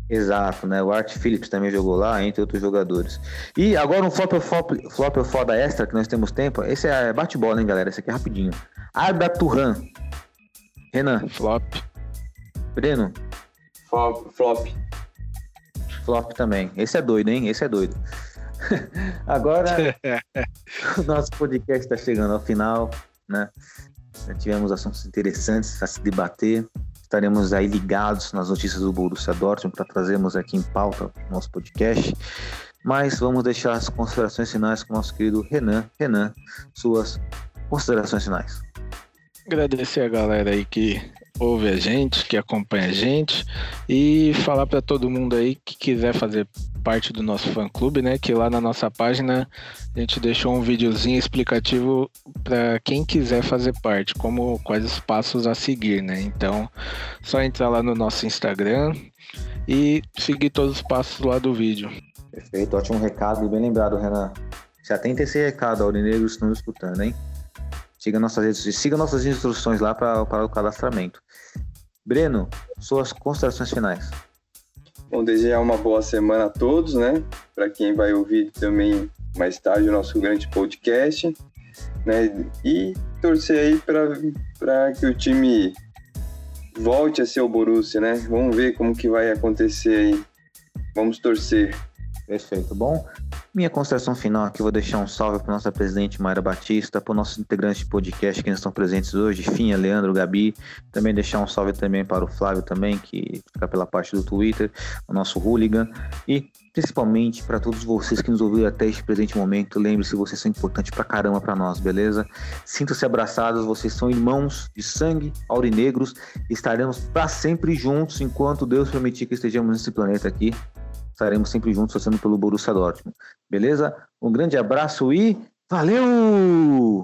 Exato, né? O Art Phillips também jogou lá, entre outros jogadores. E agora um flop flop, flop foda extra que nós temos tempo. Esse é bate-bola, hein, galera? Esse aqui é rapidinho. Arda Turhan. Renan. Flop. Breno. Flop. flop. Flop também. Esse é doido, hein? Esse é doido. Agora, o nosso podcast está chegando ao final, né? Já tivemos assuntos interessantes a se debater. Estaremos aí ligados nas notícias do Borussia Dortmund para trazermos aqui em pauta o nosso podcast. Mas vamos deixar as considerações finais com o nosso querido Renan. Renan, suas considerações finais. Agradecer a galera aí que ouve a gente, que acompanha a gente e falar para todo mundo aí que quiser fazer parte do nosso fã clube, né? Que lá na nossa página a gente deixou um videozinho explicativo para quem quiser fazer parte, como quais os passos a seguir, né? Então, só entrar lá no nosso Instagram e seguir todos os passos lá do vídeo. Perfeito, ótimo recado e bem lembrado, Renan. Já atenta esse recado, Aurinegros estão escutando, hein? Siga nossas siga nossas instruções lá para o cadastramento. Breno, suas considerações finais. Bom, desejar uma boa semana a todos, né? Para quem vai ouvir também mais tarde o nosso grande podcast, né? E torcer aí para que o time volte a ser o Borussia, né? Vamos ver como que vai acontecer aí. Vamos torcer. Perfeito. Bom, minha consideração final aqui, vou deixar um salve para nossa presidente Mayra Batista, para os nossos integrantes de podcast que estão presentes hoje, Finha, Leandro, Gabi. Também deixar um salve também para o Flávio também, que fica pela parte do Twitter, o nosso hooligan. E principalmente para todos vocês que nos ouviram até este presente momento. Lembre-se, vocês são importantes pra caramba para nós, beleza? Sintam-se abraçados, vocês são irmãos de sangue, aurinegros. Estaremos para sempre juntos enquanto Deus permitir que estejamos nesse planeta aqui estaremos sempre juntos torcendo pelo Borussia Dortmund. Beleza? Um grande abraço e valeu!